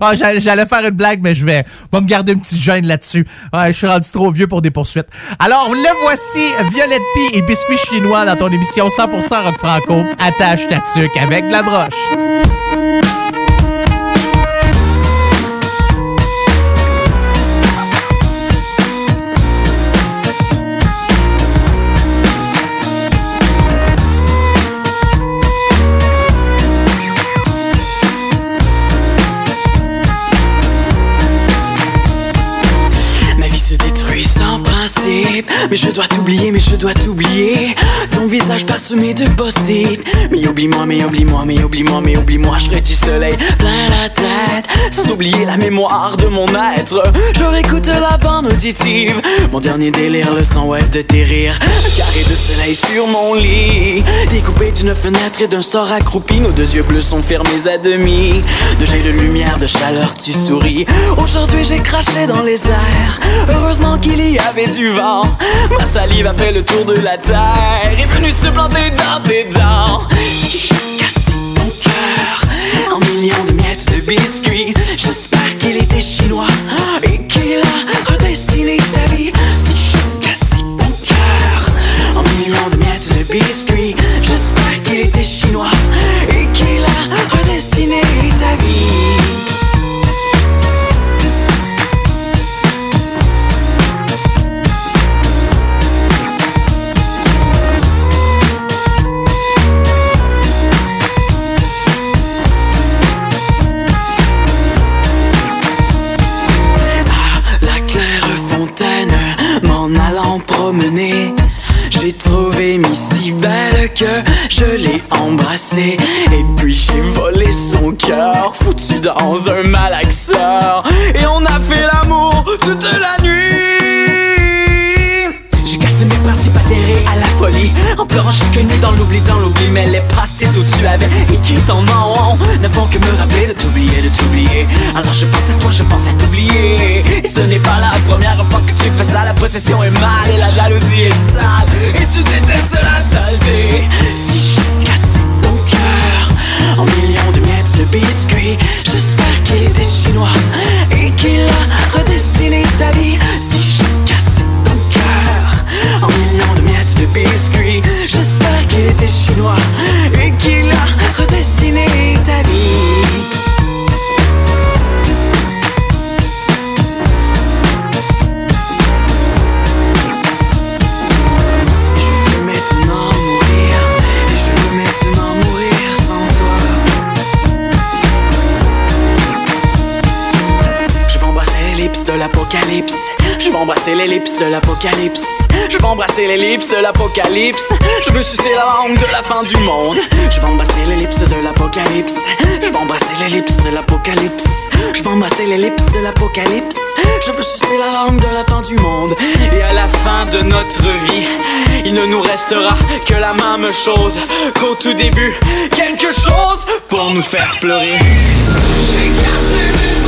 Ah, j'allais faire une blague, mais je vais, me garder une petite gêne là-dessus. Je suis rendu trop vieux pour des poursuites. Alors, le voici, Violette P et Biscuit chinois dans ton émission 100% rock franco. Attache ta tuque avec la broche. Mais je dois t'oublier, mais je dois t'oublier Ton visage parsemé de post-it. Mais oublie-moi, mais oublie-moi, mais oublie-moi, mais oublie-moi. Je ferai du soleil plein la tête. Sans oublier la mémoire de mon être. Je réécoute la bande auditive. Mon dernier délire, le son web de tes rires. Un carré de soleil sur mon lit. Découpé d'une fenêtre et d'un store accroupi. Nos deux yeux bleus sont fermés à demi. De jets de lumière, de chaleur, tu souris. Aujourd'hui j'ai craché dans les airs. Heureusement qu'il y avait du vent. Ma salive a fait le tour de la terre venu se planter dans tes dents. Casser ton cœur en millions de miettes de biscuits. J'espère qu'il était chinois. J'ai trouvé Miss si belle que je l'ai embrassée. Et puis j'ai volé son cœur, foutu dans un malaxeur. Et on a fait l'amour toute la nuit. Atterrés à la folie. En pleurant chaque nuit dans l'oubli, dans l'oubli Mais les pastilles où tu avais écrit ton nom Ne font que me rappeler de t'oublier, de t'oublier. Alors je pense à toi, je pense à t'oublier. Et ce n'est pas la première fois que tu fais ça. La possession est mal et la jalousie est sale. Et tu détestes la saleté. Si j'ai cassé ton cœur En millions de miettes de biscuits J'espère qu'il était chinois Et qu'il a redestiné ta vie J'espère qu'il était chinois Et qu'il a redestiné ta vie Je vais embrasser l'ellipse de l'apocalypse. Je veux sucer la langue de la fin du monde. Je vais embrasser l'ellipse de l'apocalypse. Je vais embrasser l'ellipse de l'apocalypse. Je vais embrasser l'ellipse de l'apocalypse. Je veux sucer la langue de la fin du monde. Et à la fin de notre vie Il ne nous restera que la même chose Qu'au tout début. Quelque chose pour nous faire pleurer. J'ai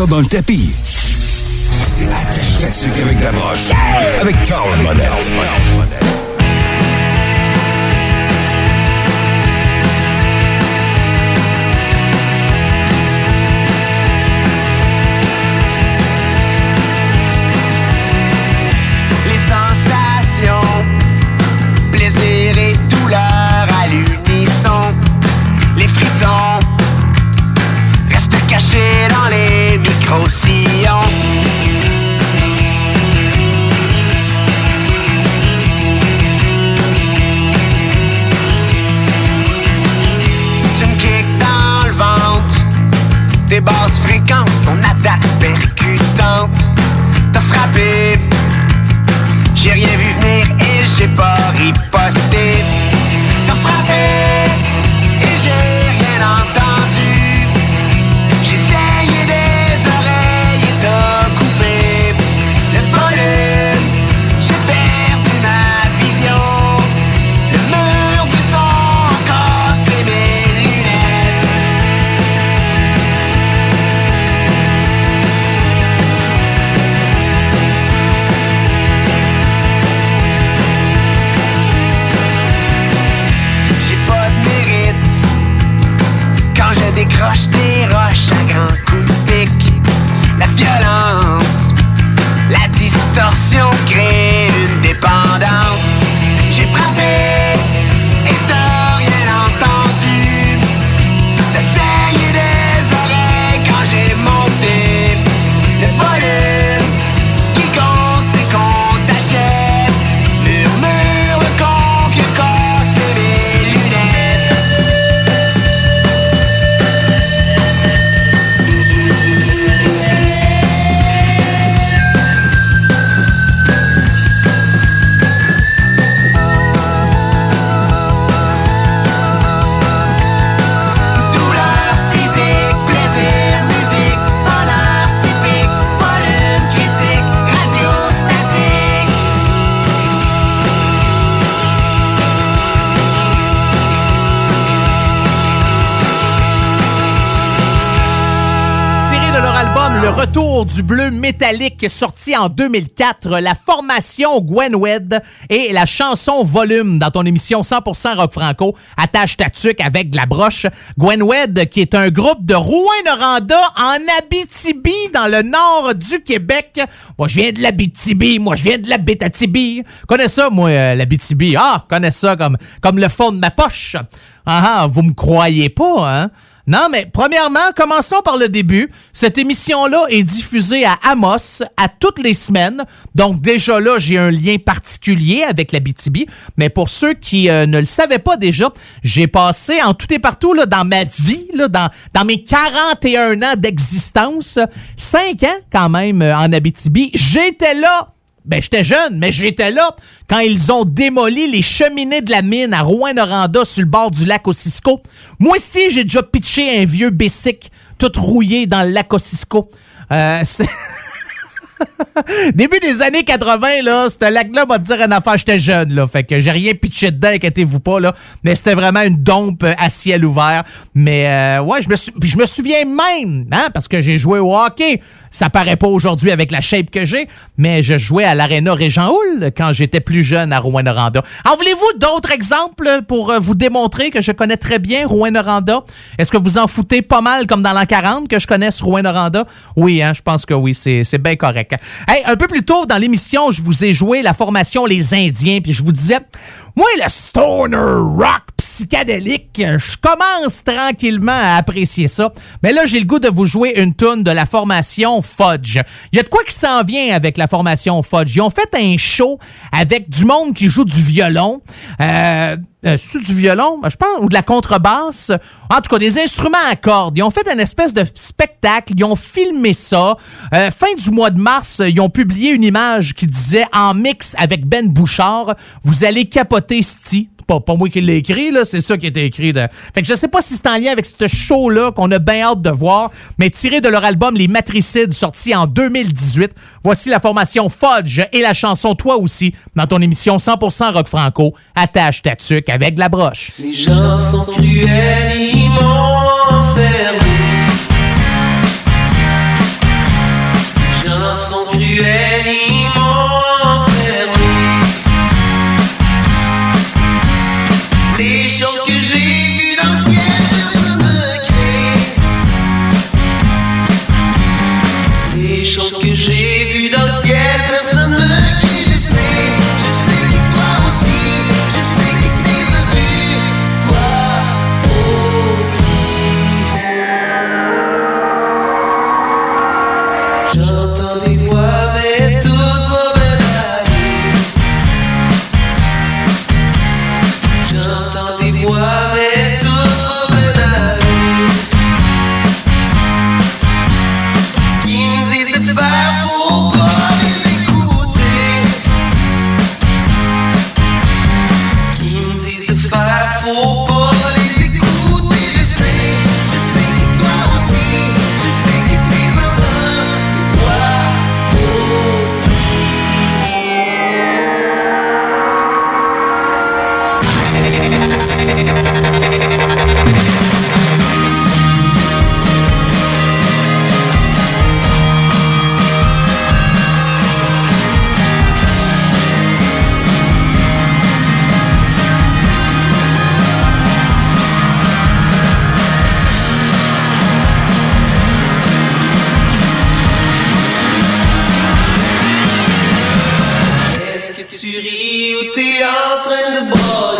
ça dans le tapis. C'est attache ta avec la broche. Avec Carl Monette. I'm not that Du bleu métallique sorti en 2004, la formation Gwen Wed et la chanson Volume dans ton émission 100% rock franco attache ta avec de la broche. Gwen Wed qui est un groupe de Rouen-Noranda en Abitibi dans le nord du Québec. Moi je viens de l'Abitibi, moi je viens de l'Abitibi. Connais ça moi euh, l'Abitibi? Ah, connais ça comme comme le fond de ma poche. Ah ah, vous me croyez pas hein? Non, mais premièrement, commençons par le début. Cette émission-là est diffusée à Amos à toutes les semaines. Donc déjà là, j'ai un lien particulier avec la. Mais pour ceux qui euh, ne le savaient pas déjà, j'ai passé en tout et partout là, dans ma vie, là, dans, dans mes 41 ans d'existence, 5 ans quand même euh, en Abitibi. J'étais là ben, j'étais jeune, mais j'étais là quand ils ont démoli les cheminées de la mine à Rouen-Noranda sur le bord du lac Ossisco. Moi aussi, j'ai déjà pitché un vieux Bessic tout rouillé dans le lac Ossisco. Euh. Début des années 80, là, ce lac-là m'a dire une affaire, j'étais jeune, là. Fait que j'ai rien pitché dedans, inquiétez-vous pas, là. Mais c'était vraiment une dompe à ciel ouvert. Mais, euh, ouais, je me souviens même, hein, parce que j'ai joué au hockey. Ça paraît pas aujourd'hui avec la shape que j'ai, mais je jouais à l'Arena Régent Houle quand j'étais plus jeune à Rouen-Noranda. En voulez-vous d'autres exemples pour euh, vous démontrer que je connais très bien Rouen-Noranda? Est-ce que vous en foutez pas mal comme dans l'an 40 que je connaisse Rouen-Noranda? Oui, hein, je pense que oui, c'est bien correct. Hey, un peu plus tôt dans l'émission, je vous ai joué la formation Les Indiens, puis je vous disais, moi, le stoner rock psychédélique, je commence tranquillement à apprécier ça. Mais là, j'ai le goût de vous jouer une tune de la formation Fudge. Il y a de quoi qui s'en vient avec la formation Fudge. Ils ont fait un show avec du monde qui joue du violon. Euh, euh, du violon, je pense, ou de la contrebasse. En tout cas, des instruments à cordes. Ils ont fait une espèce de spectacle. Ils ont filmé ça. Euh, fin du mois de mars, ils ont publié une image qui disait en mix avec Ben Bouchard, vous allez capoter Sti. Pas, pas moi qui l'ai écrit, là, c'est ça qui était écrit. De... Fait que je sais pas si c'est en lien avec ce show-là qu'on a bien hâte de voir, mais tiré de leur album Les Matricides, sorti en 2018, voici la formation Fudge et la chanson Toi aussi, dans ton émission 100% rock franco, attache ta tuque avec la broche. Les gens sont cruels, ils m'ont enfermé. cruels, ils m'ont Ris ou t'es en train de broyer?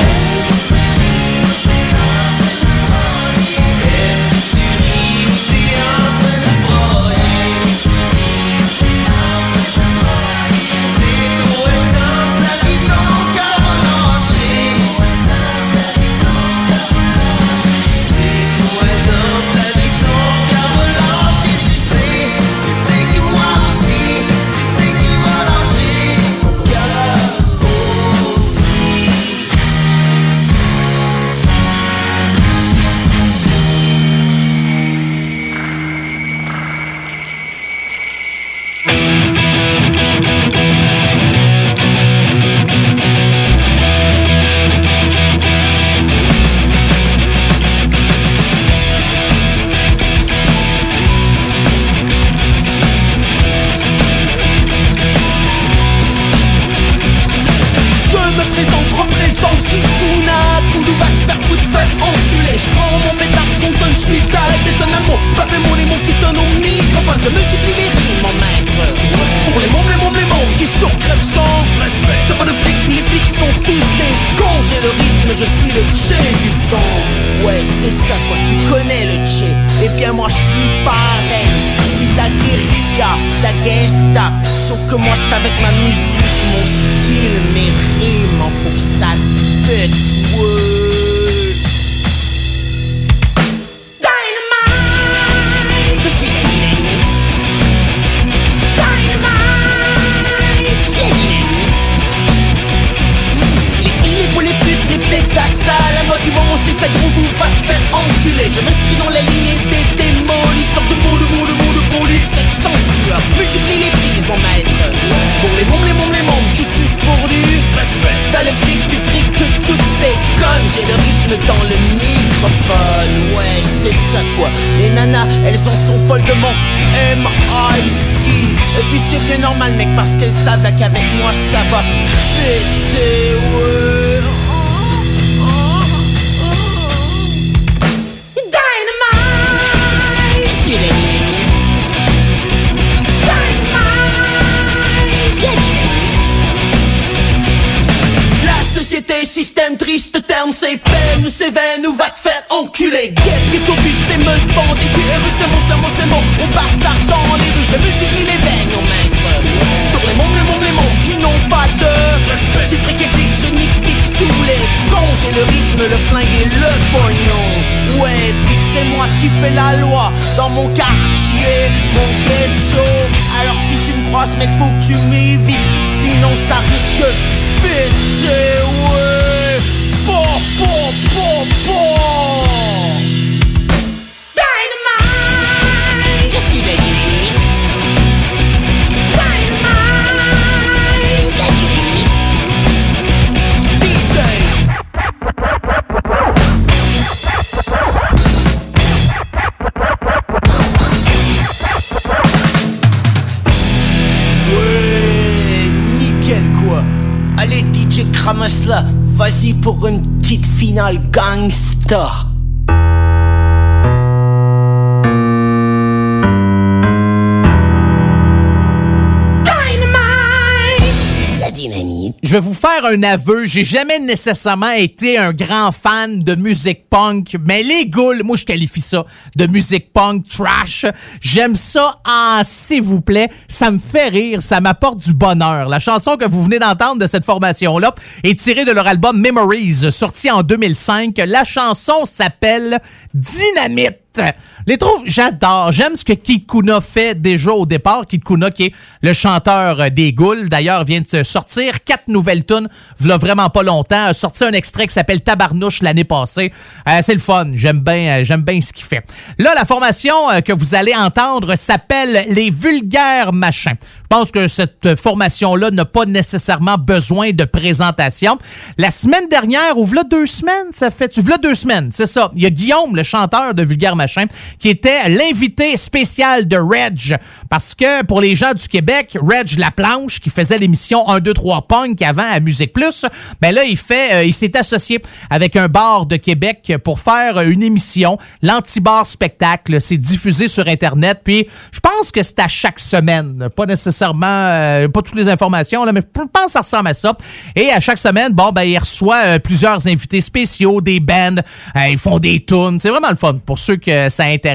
Vais vous faire un aveu, j'ai jamais nécessairement été un grand fan de musique punk, mais les ghouls, moi je qualifie ça de musique punk trash. J'aime ça en s'il vous plaît, ça me fait rire, ça m'apporte du bonheur. La chanson que vous venez d'entendre de cette formation-là est tirée de leur album Memories, sorti en 2005. La chanson s'appelle Dynamite. Les trouve, j'adore. J'aime ce que Kid Kuna fait déjà au départ. Kid Kuna, qui est le chanteur euh, des Ghouls, d'ailleurs, vient de sortir quatre nouvelles tunes, v'là vraiment pas longtemps. A sorti un extrait qui s'appelle Tabarnouche l'année passée. Euh, c'est le fun. J'aime bien, euh, j'aime bien ce qu'il fait. Là, la formation que vous allez entendre s'appelle les Vulgaires Machins. Je pense que cette formation-là n'a pas nécessairement besoin de présentation. La semaine dernière, ou v'là deux semaines, ça fait, tu v'là deux semaines, c'est ça. Il y a Guillaume, le chanteur de Vulgaire Machin, qui était l'invité spécial de Reg. Parce que pour les gens du Québec, Reg Laplanche, qui faisait l'émission 1, 2, 3 Punk avant à Musique Plus, ben là, il fait, euh, il s'est associé avec un bar de Québec pour faire une émission, l'Antibar Spectacle. C'est diffusé sur Internet. Puis, je pense que c'est à chaque semaine. Pas nécessairement, euh, pas toutes les informations, là, mais je pense que ça ressemble à ça. Et à chaque semaine, bon, ben, il reçoit euh, plusieurs invités spéciaux, des bands, euh, ils font des tunes. C'est vraiment le fun pour ceux que ça intéresse,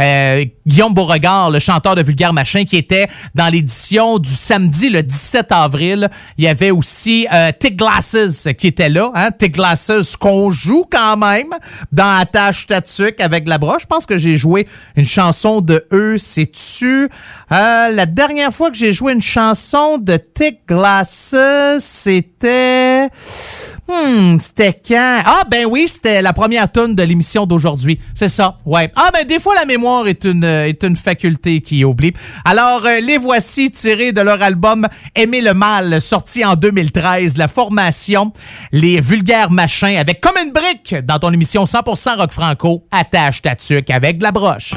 Euh, Guillaume Beauregard, le chanteur de Vulgaire Machin, qui était dans l'édition du samedi, le 17 avril. Il y avait aussi euh, Tick Glasses qui était là. Hein? Tick Glasses qu'on joue quand même dans Attache Tatuc avec la broche. Je pense que j'ai joué une chanson de eux, c'est-tu? Euh, la dernière fois que j'ai joué une chanson de Tick Glasses, c'était... Hmm, c'était quand? Ah, ben oui, c'était la première tune de l'émission d'aujourd'hui. C'est ça, ouais. Ah, ben des fois, la mémoire est une, faculté qui oublie. Alors, euh, les voici tirés de leur album Aimer le mal, sorti en 2013. La formation, les vulgaires machins, avec comme une brique dans ton émission 100% rock franco, attache ta tuque avec de la broche.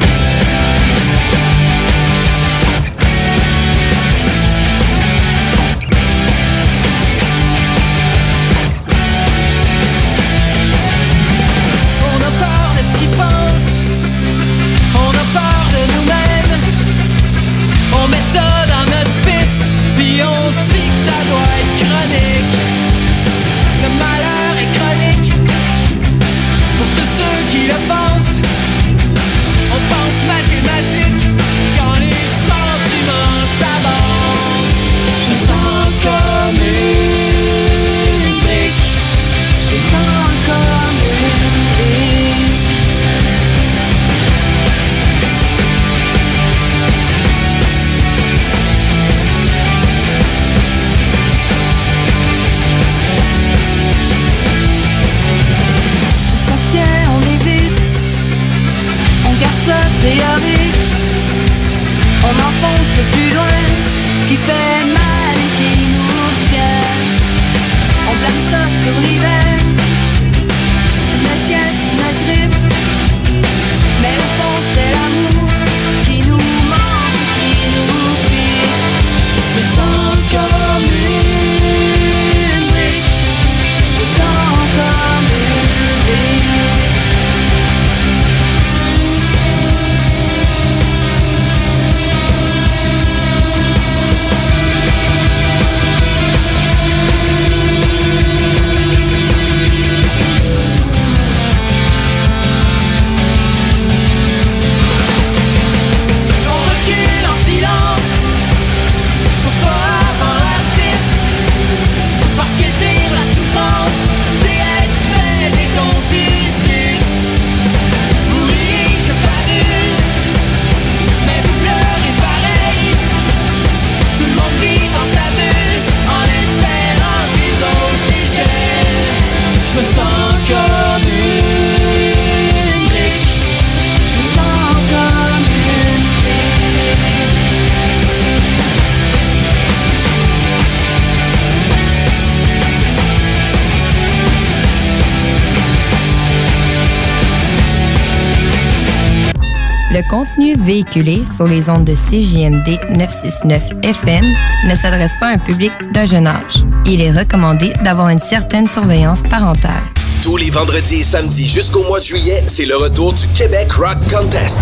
Contenu véhiculé sur les ondes de CJMD 969 FM ne s'adresse pas à un public d'un jeune âge. Il est recommandé d'avoir une certaine surveillance parentale. Tous les vendredis et samedis jusqu'au mois de juillet, c'est le retour du Québec Rock Contest.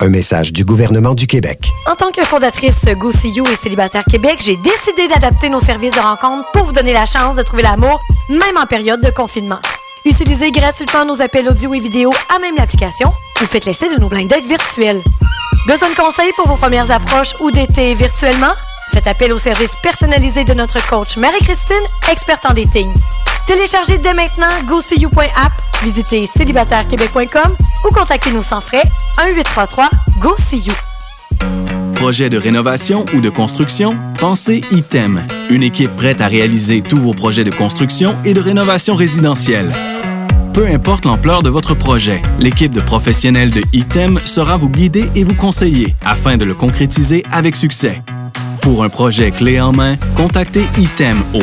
Un message du gouvernement du Québec. En tant que fondatrice Go See You et Célibataire Québec, j'ai décidé d'adapter nos services de rencontre pour vous donner la chance de trouver l'amour, même en période de confinement. Utilisez gratuitement nos appels audio et vidéo à même l'application ou faites l'essai de nos blind dates virtuels. Besoin de conseils pour vos premières approches ou d'été virtuellement? Faites appel au service personnalisé de notre coach Marie-Christine, experte en dating. Téléchargez dès maintenant GoSeeYou.app, visitez célibatairequebec.com ou contactez-nous sans frais 1-833-GO-SEE-YOU. Projet de rénovation ou de construction? Pensez ITEM. Une équipe prête à réaliser tous vos projets de construction et de rénovation résidentielle. Peu importe l'ampleur de votre projet, l'équipe de professionnels de ITEM sera vous guider et vous conseiller afin de le concrétiser avec succès. Pour un projet clé en main, contactez ITEM au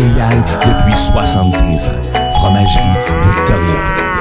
depuis 73 ans. Fromagerie Victoria.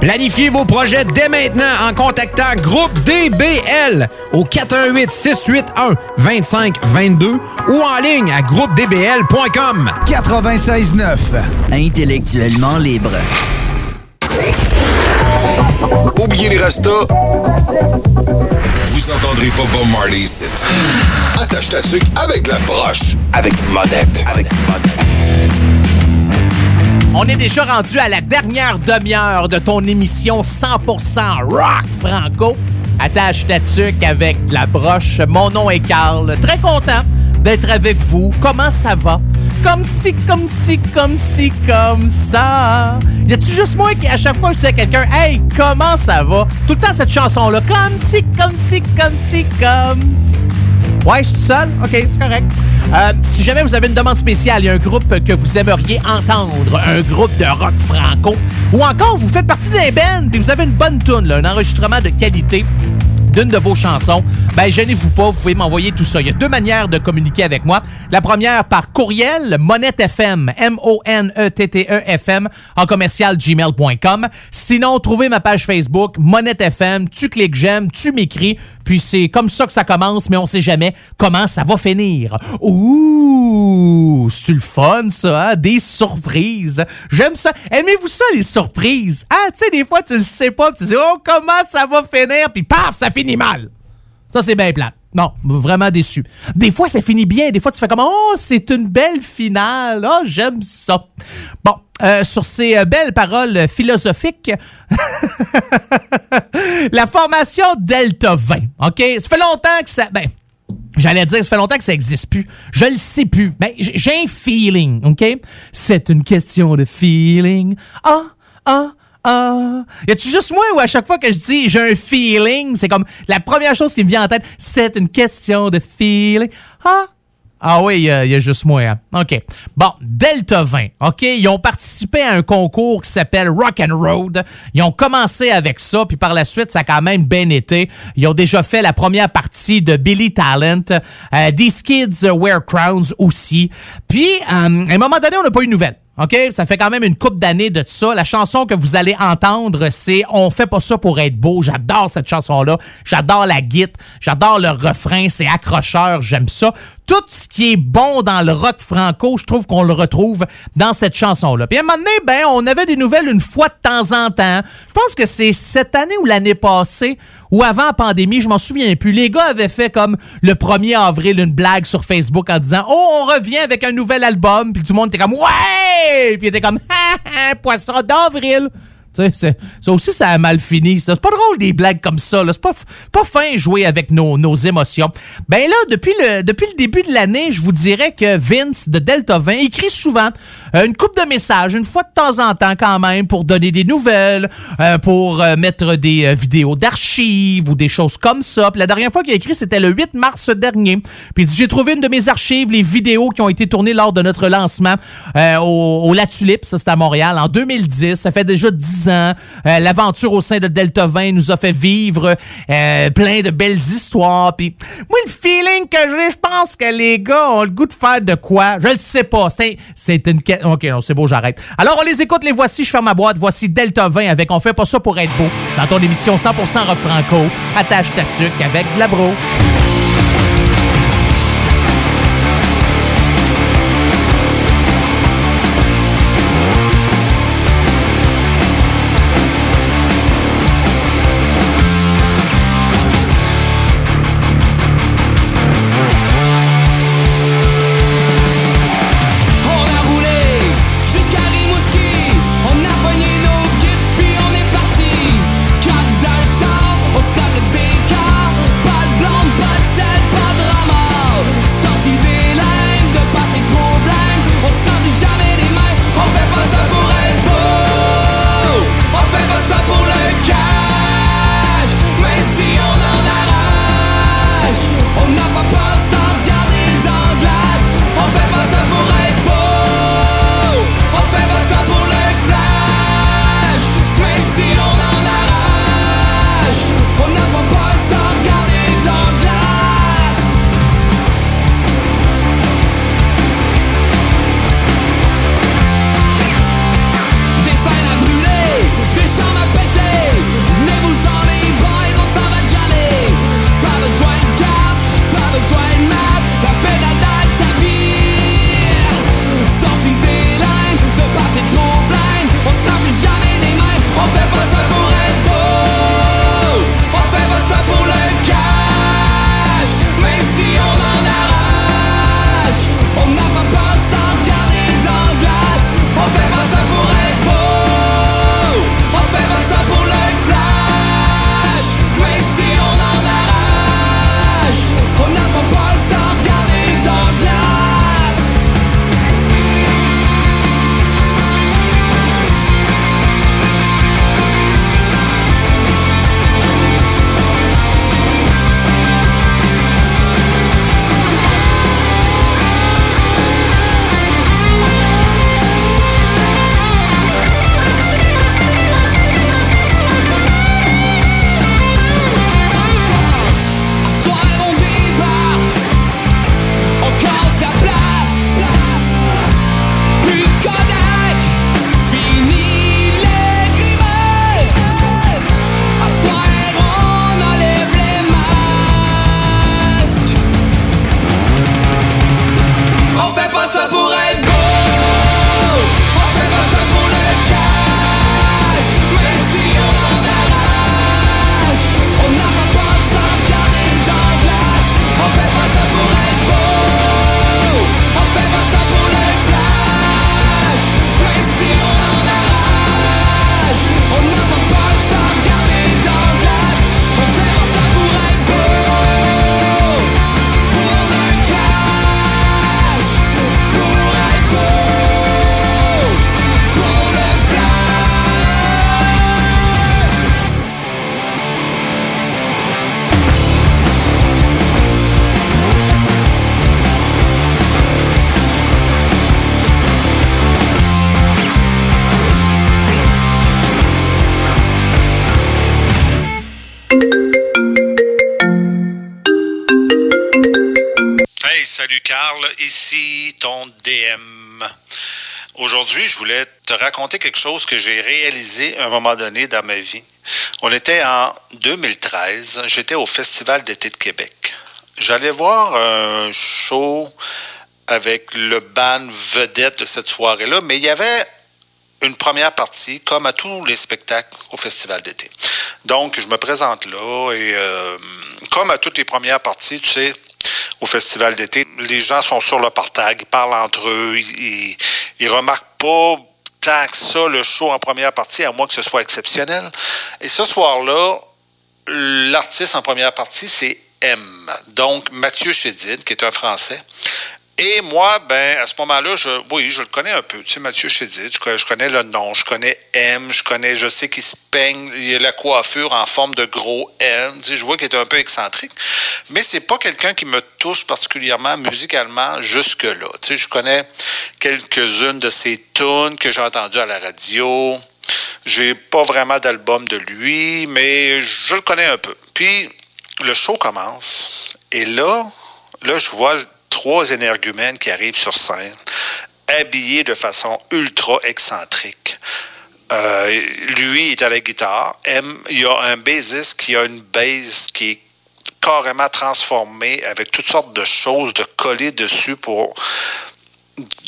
Planifiez vos projets dès maintenant en contactant Groupe DBL au 418 681 2522 ou en ligne à groupedbl.com. 96.9 Intellectuellement libre. Oubliez les restos. Vous entendrez pas Bob Marley ici. Attache ta tuque avec la broche. Avec monette. Avec On est déjà rendu à la dernière demi-heure de ton émission 100% rock franco. Attache ta tuque avec la broche. Mon nom est Carl. Très content d'être avec vous. Comment ça va? Comme si, comme si, comme si, comme ça. Y a-tu juste moi qui, à chaque fois je dis à quelqu'un, hey, comment ça va? Tout le temps cette chanson-là. Comme si, comme si, comme si, comme si. Ouais, je suis seul? OK, c'est correct. Euh, si jamais vous avez une demande spéciale, il un groupe que vous aimeriez entendre, un groupe de rock franco, ou encore vous faites partie d'un band et vous avez une bonne tune, un enregistrement de qualité d'une de vos chansons, ben gênez-vous pas, vous pouvez m'envoyer tout ça. Il y a deux manières de communiquer avec moi. La première par courriel, monettefm, M-O-N-E-T-T-E-F-M, en commercial gmail.com. Sinon, trouvez ma page Facebook, monettefm, tu cliques j'aime, tu m'écris, puis c'est comme ça que ça commence, mais on sait jamais comment ça va finir. Ouh, c'est le fun, ça, hein? Des surprises. J'aime ça. Aimez-vous ça, les surprises? Ah, tu sais, des fois, tu le sais pas, puis tu dis, oh, comment ça va finir? Puis paf, ça finit Ça, c'est bien plate. Non, vraiment déçu. Des fois, ça finit bien. Des fois, tu fais comme Oh, c'est une belle finale. Oh, j'aime ça. Bon, euh, sur ces euh, belles paroles philosophiques, la formation Delta 20. OK? Ça fait longtemps que ça. Ben, J'allais dire, ça fait longtemps que ça n'existe plus. Je le sais plus. Mais j- j'ai un feeling, OK? C'est une question de feeling. Ah, ah, ah. Y a-tu juste moi ou à chaque fois que je dis j'ai un feeling, c'est comme la première chose qui me vient en tête, c'est une question de feeling. Ah, ah oui, il y, y a juste moi. hein. OK. Bon, Delta 20. OK, ils ont participé à un concours qui s'appelle Rock and Road. Ils ont commencé avec ça, puis par la suite, ça a quand même bien été. Ils ont déjà fait la première partie de Billy Talent. Euh, These Kids Wear Crowns aussi. Puis, euh, à un moment donné, on n'a pas eu de nouvelles. OK? Ça fait quand même une coupe d'années de ça. La chanson que vous allez entendre, c'est On fait pas ça pour être beau. J'adore cette chanson-là. J'adore la guitare. J'adore le refrain. C'est accrocheur. J'aime ça. Tout ce qui est bon dans le rock franco, je trouve qu'on le retrouve dans cette chanson-là. Puis à un moment donné, ben, on avait des nouvelles une fois de temps en temps. Je pense que c'est cette année ou l'année passée ou avant la pandémie, je m'en souviens plus. Les gars avaient fait comme le 1er avril une blague sur Facebook en disant Oh, on revient avec un nouvel album. Puis tout le monde était comme Ouais! Puis il était comme Ha, ha, Poisson d'avril. Ça aussi, ça a mal fini. C'est pas drôle des blagues comme ça. C'est pas, pas fin jouer avec nos, nos émotions. Ben là, depuis le, depuis le début de l'année, je vous dirais que Vince de Delta 20 écrit souvent euh, une coupe de messages, une fois de temps en temps quand même, pour donner des nouvelles, euh, pour euh, mettre des vidéos d'archives ou des choses comme ça. Puis la dernière fois qu'il a écrit, c'était le 8 mars dernier. Puis il dit, j'ai trouvé une de mes archives, les vidéos qui ont été tournées lors de notre lancement au, au La Tulipe, ça c'est à Montréal, en 2010. Ça fait déjà 10 Euh, L'aventure au sein de Delta 20 nous a fait vivre euh, plein de belles histoires. Puis moi, le feeling que j'ai, je pense que les gars ont le goût de faire de quoi. Je le sais pas. C'est un- C'est une... que- OK, non, c'est beau, j'arrête. Alors, on les écoute, les voici. Je ferme ma boîte. Voici Delta 20 avec On fait pas ça pour être beau. Dans ton émission 100% rock franco. Attache ta avec de la bro. Quelque chose que j'ai réalisé à un moment donné dans ma vie. On était en 2013, j'étais au Festival d'été de Québec. J'allais voir un show avec le band vedette de cette soirée-là, mais il y avait une première partie, comme à tous les spectacles au Festival d'été. Donc, je me présente là et euh, comme à toutes les premières parties, tu sais, au Festival d'été, les gens sont sur le partage, ils parlent entre eux, ils, ils, ils remarquent pas que ça le show en première partie, à moins que ce soit exceptionnel. Et ce soir-là, l'artiste en première partie, c'est M. Donc, Mathieu Chédid, qui est un Français. Et moi, ben, à ce moment-là, je, oui, je le connais un peu. Tu sais, Mathieu Chédid, je, connais- le nom, je connais M, je connais, je sais qu'il se peigne, il a la coiffure en forme de gros M. Tu sais, je vois qu'il est un peu excentrique. Mais c'est pas quelqu'un qui me touche particulièrement musicalement jusque-là. Tu sais, je connais quelques-unes de ses tunes que j'ai entendues à la radio. J'ai pas vraiment d'album de lui, mais je le connais un peu. Puis, le show commence. Et là, là, je vois trois énergumènes qui arrivent sur scène, habillés de façon ultra excentrique. Euh, lui est à la guitare. Il y a un bassiste qui a une bass qui est carrément transformée avec toutes sortes de choses de coller dessus pour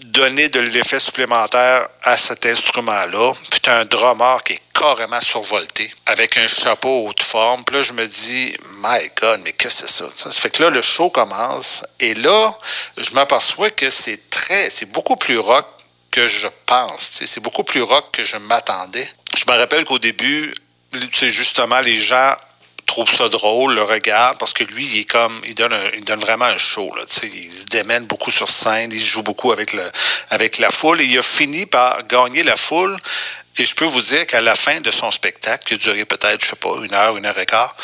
donner de l'effet supplémentaire à cet instrument-là. Puis t'as un drummer qui est carrément survolté, avec un chapeau haute forme. Puis là, je me dis, my God, mais qu'est-ce que c'est ça? Ça fait que là, le show commence. Et là, je m'aperçois que c'est très, c'est beaucoup plus rock que je pense. C'est beaucoup plus rock que je m'attendais. Je me rappelle qu'au début, sais, justement, les gens trouvent ça drôle, le regardent, parce que lui, il est comme, il donne, un- il donne vraiment un show, là, il se démène beaucoup sur scène, il joue beaucoup avec, le, avec la foule, et il a fini par gagner la foule, et je peux vous dire qu'à la fin de son spectacle, qui a duré peut-être, je sais pas, une heure, une heure et quart,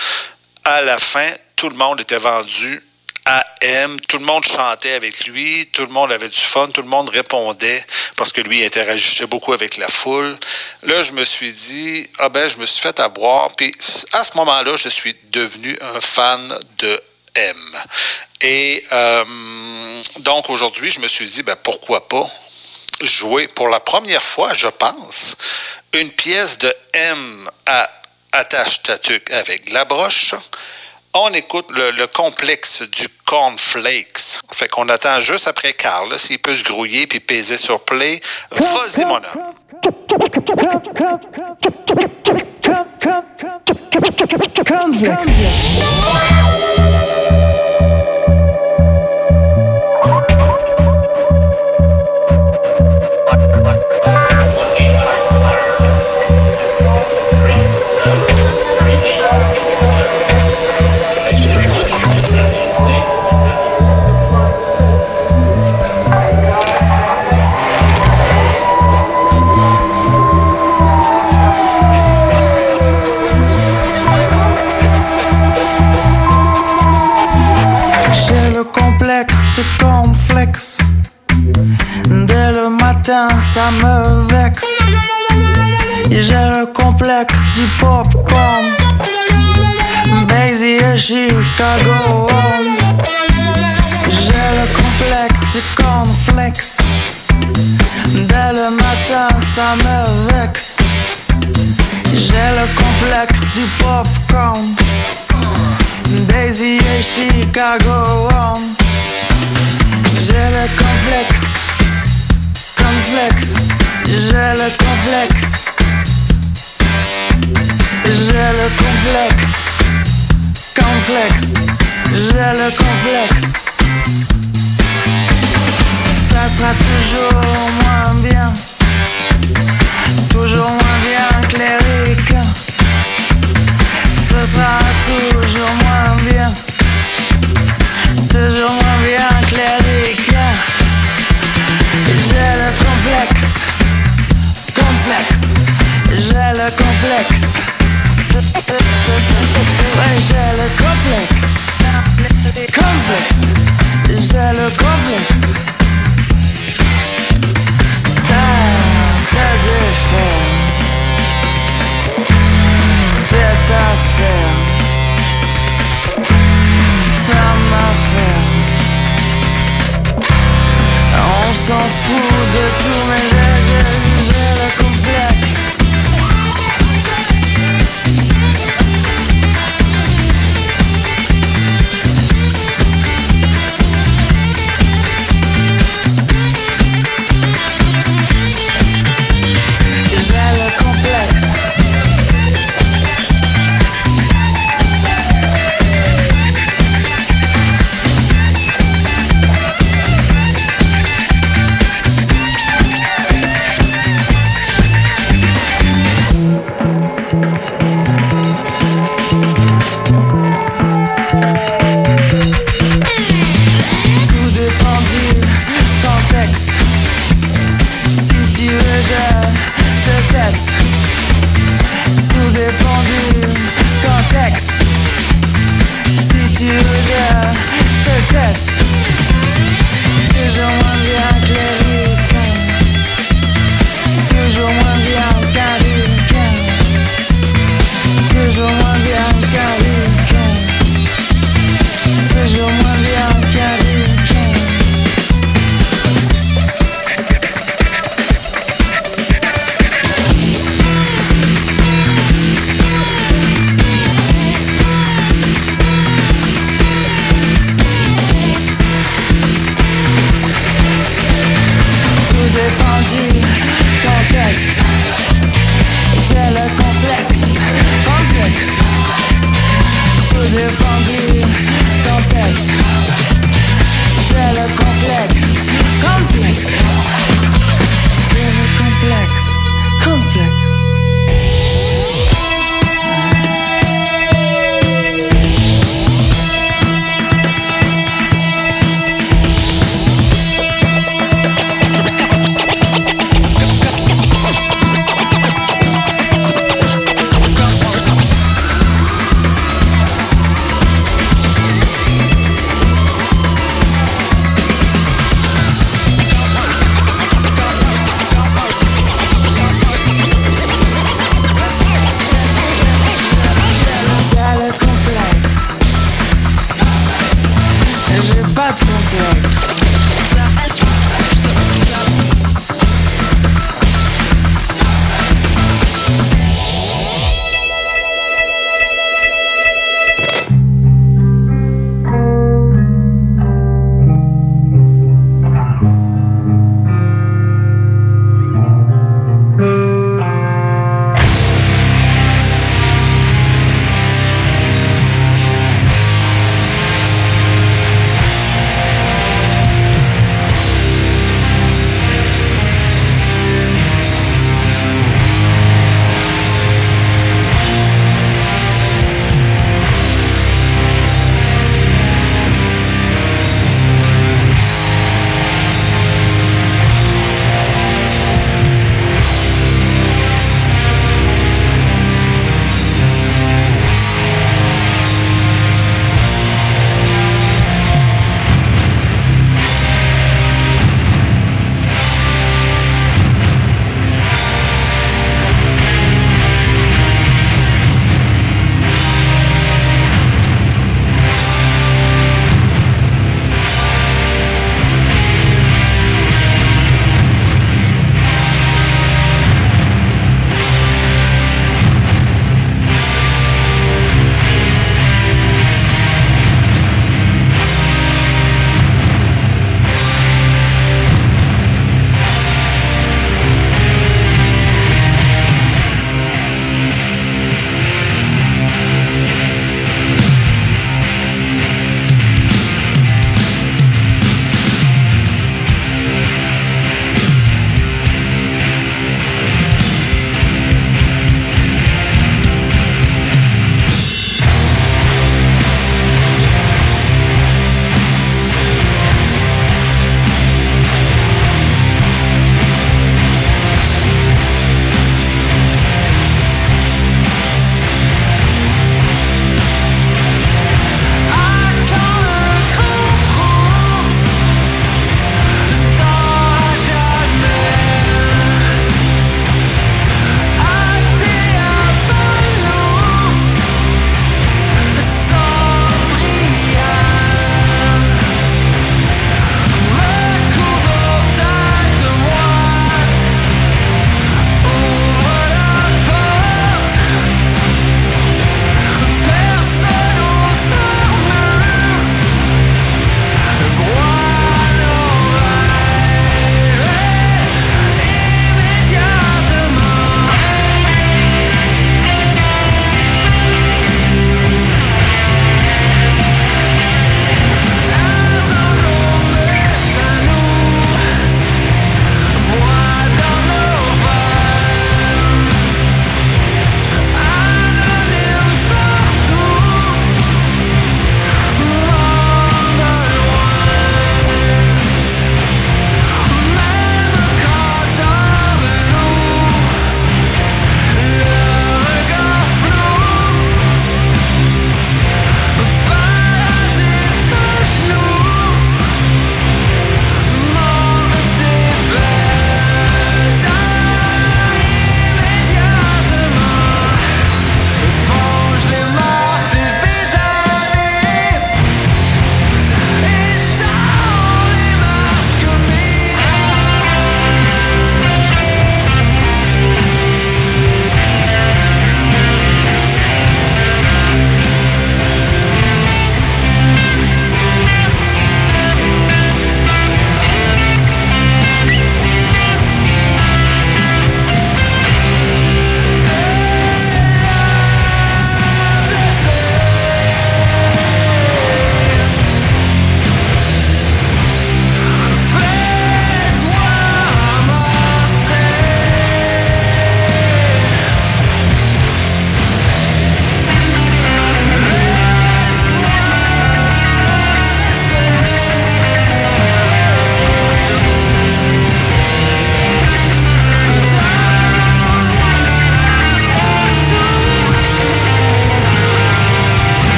à la fin, tout le monde était vendu à M, tout le monde chantait avec lui, tout le monde avait du fun, tout le monde répondait parce que lui interagissait beaucoup avec la foule. Là, je me suis dit, ah ben, je me suis fait avoir, puis à ce moment-là, je suis devenu un fan de M. Et euh, donc aujourd'hui, je me suis dit, ben pourquoi pas? Jouer pour la première fois, je pense, une pièce de M à attache tatuc avec la broche. On écoute le, le complexe du cornflakes. Fait qu'on attend juste après Carl, s'il peut se grouiller puis peser sur play. Vas-y, mon homme. Dès le matin, ça me vexe. J'ai le complexe du popcorn. Et Chicago. J'ai le complexe du cornflakes. Dès le matin, ça me vexe. J'ai le complexe du popcorn. Daisy et Chicago J'ai le complexe Complexe J'ai le complexe. J'ai le complexe Complexe J'ai le complexe. Ça sera toujours moins bien Toujours moins bien que les ricains. Ce sera toujours moins bien Toujours moins bien que les ricains J'ai le complexe Complexe J'ai le complexe. Ouais, j'ai le complexe Complexe J'ai le complexe s'en fout de tous mes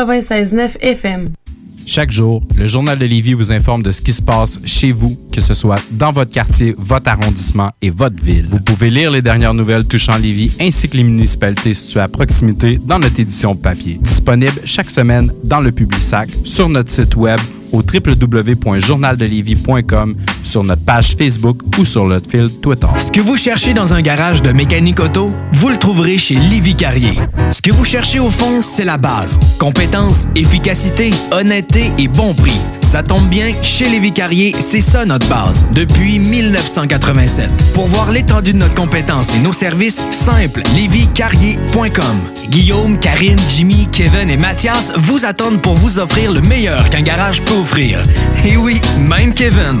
96.9 FM. Chaque jour, le Journal de Lévis vous informe de ce qui se passe chez vous, que ce soit dans votre quartier, votre arrondissement et votre ville. Vous pouvez lire les dernières nouvelles touchant Lévis ainsi que les municipalités situées à proximité dans notre édition papier. Disponible chaque semaine dans le Publisac, sur notre site web au www.journaldelévis.com, sur notre page Facebook ou sur notre fil Twitter. Ce que vous cherchez dans un garage de mécanique auto, vous le trouverez chez Livy Carrier. Ce que vous cherchez au fond, c'est la base. Compétence, efficacité, honnêteté et bon prix. Ça tombe bien, chez Lévi Carrier, c'est ça notre base, depuis 1987. Pour voir l'étendue de notre compétence et nos services, simple, lévicarrier.com. Guillaume, Karine, Jimmy, Kevin et Mathias vous attendent pour vous offrir le meilleur qu'un garage peut offrir. Et oui, même Kevin.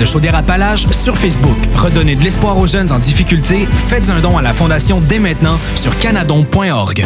Chaudière-Appalaches sur Facebook. Redonnez de l'espoir aux jeunes en difficulté. Faites un don à la Fondation dès maintenant sur canadon.org.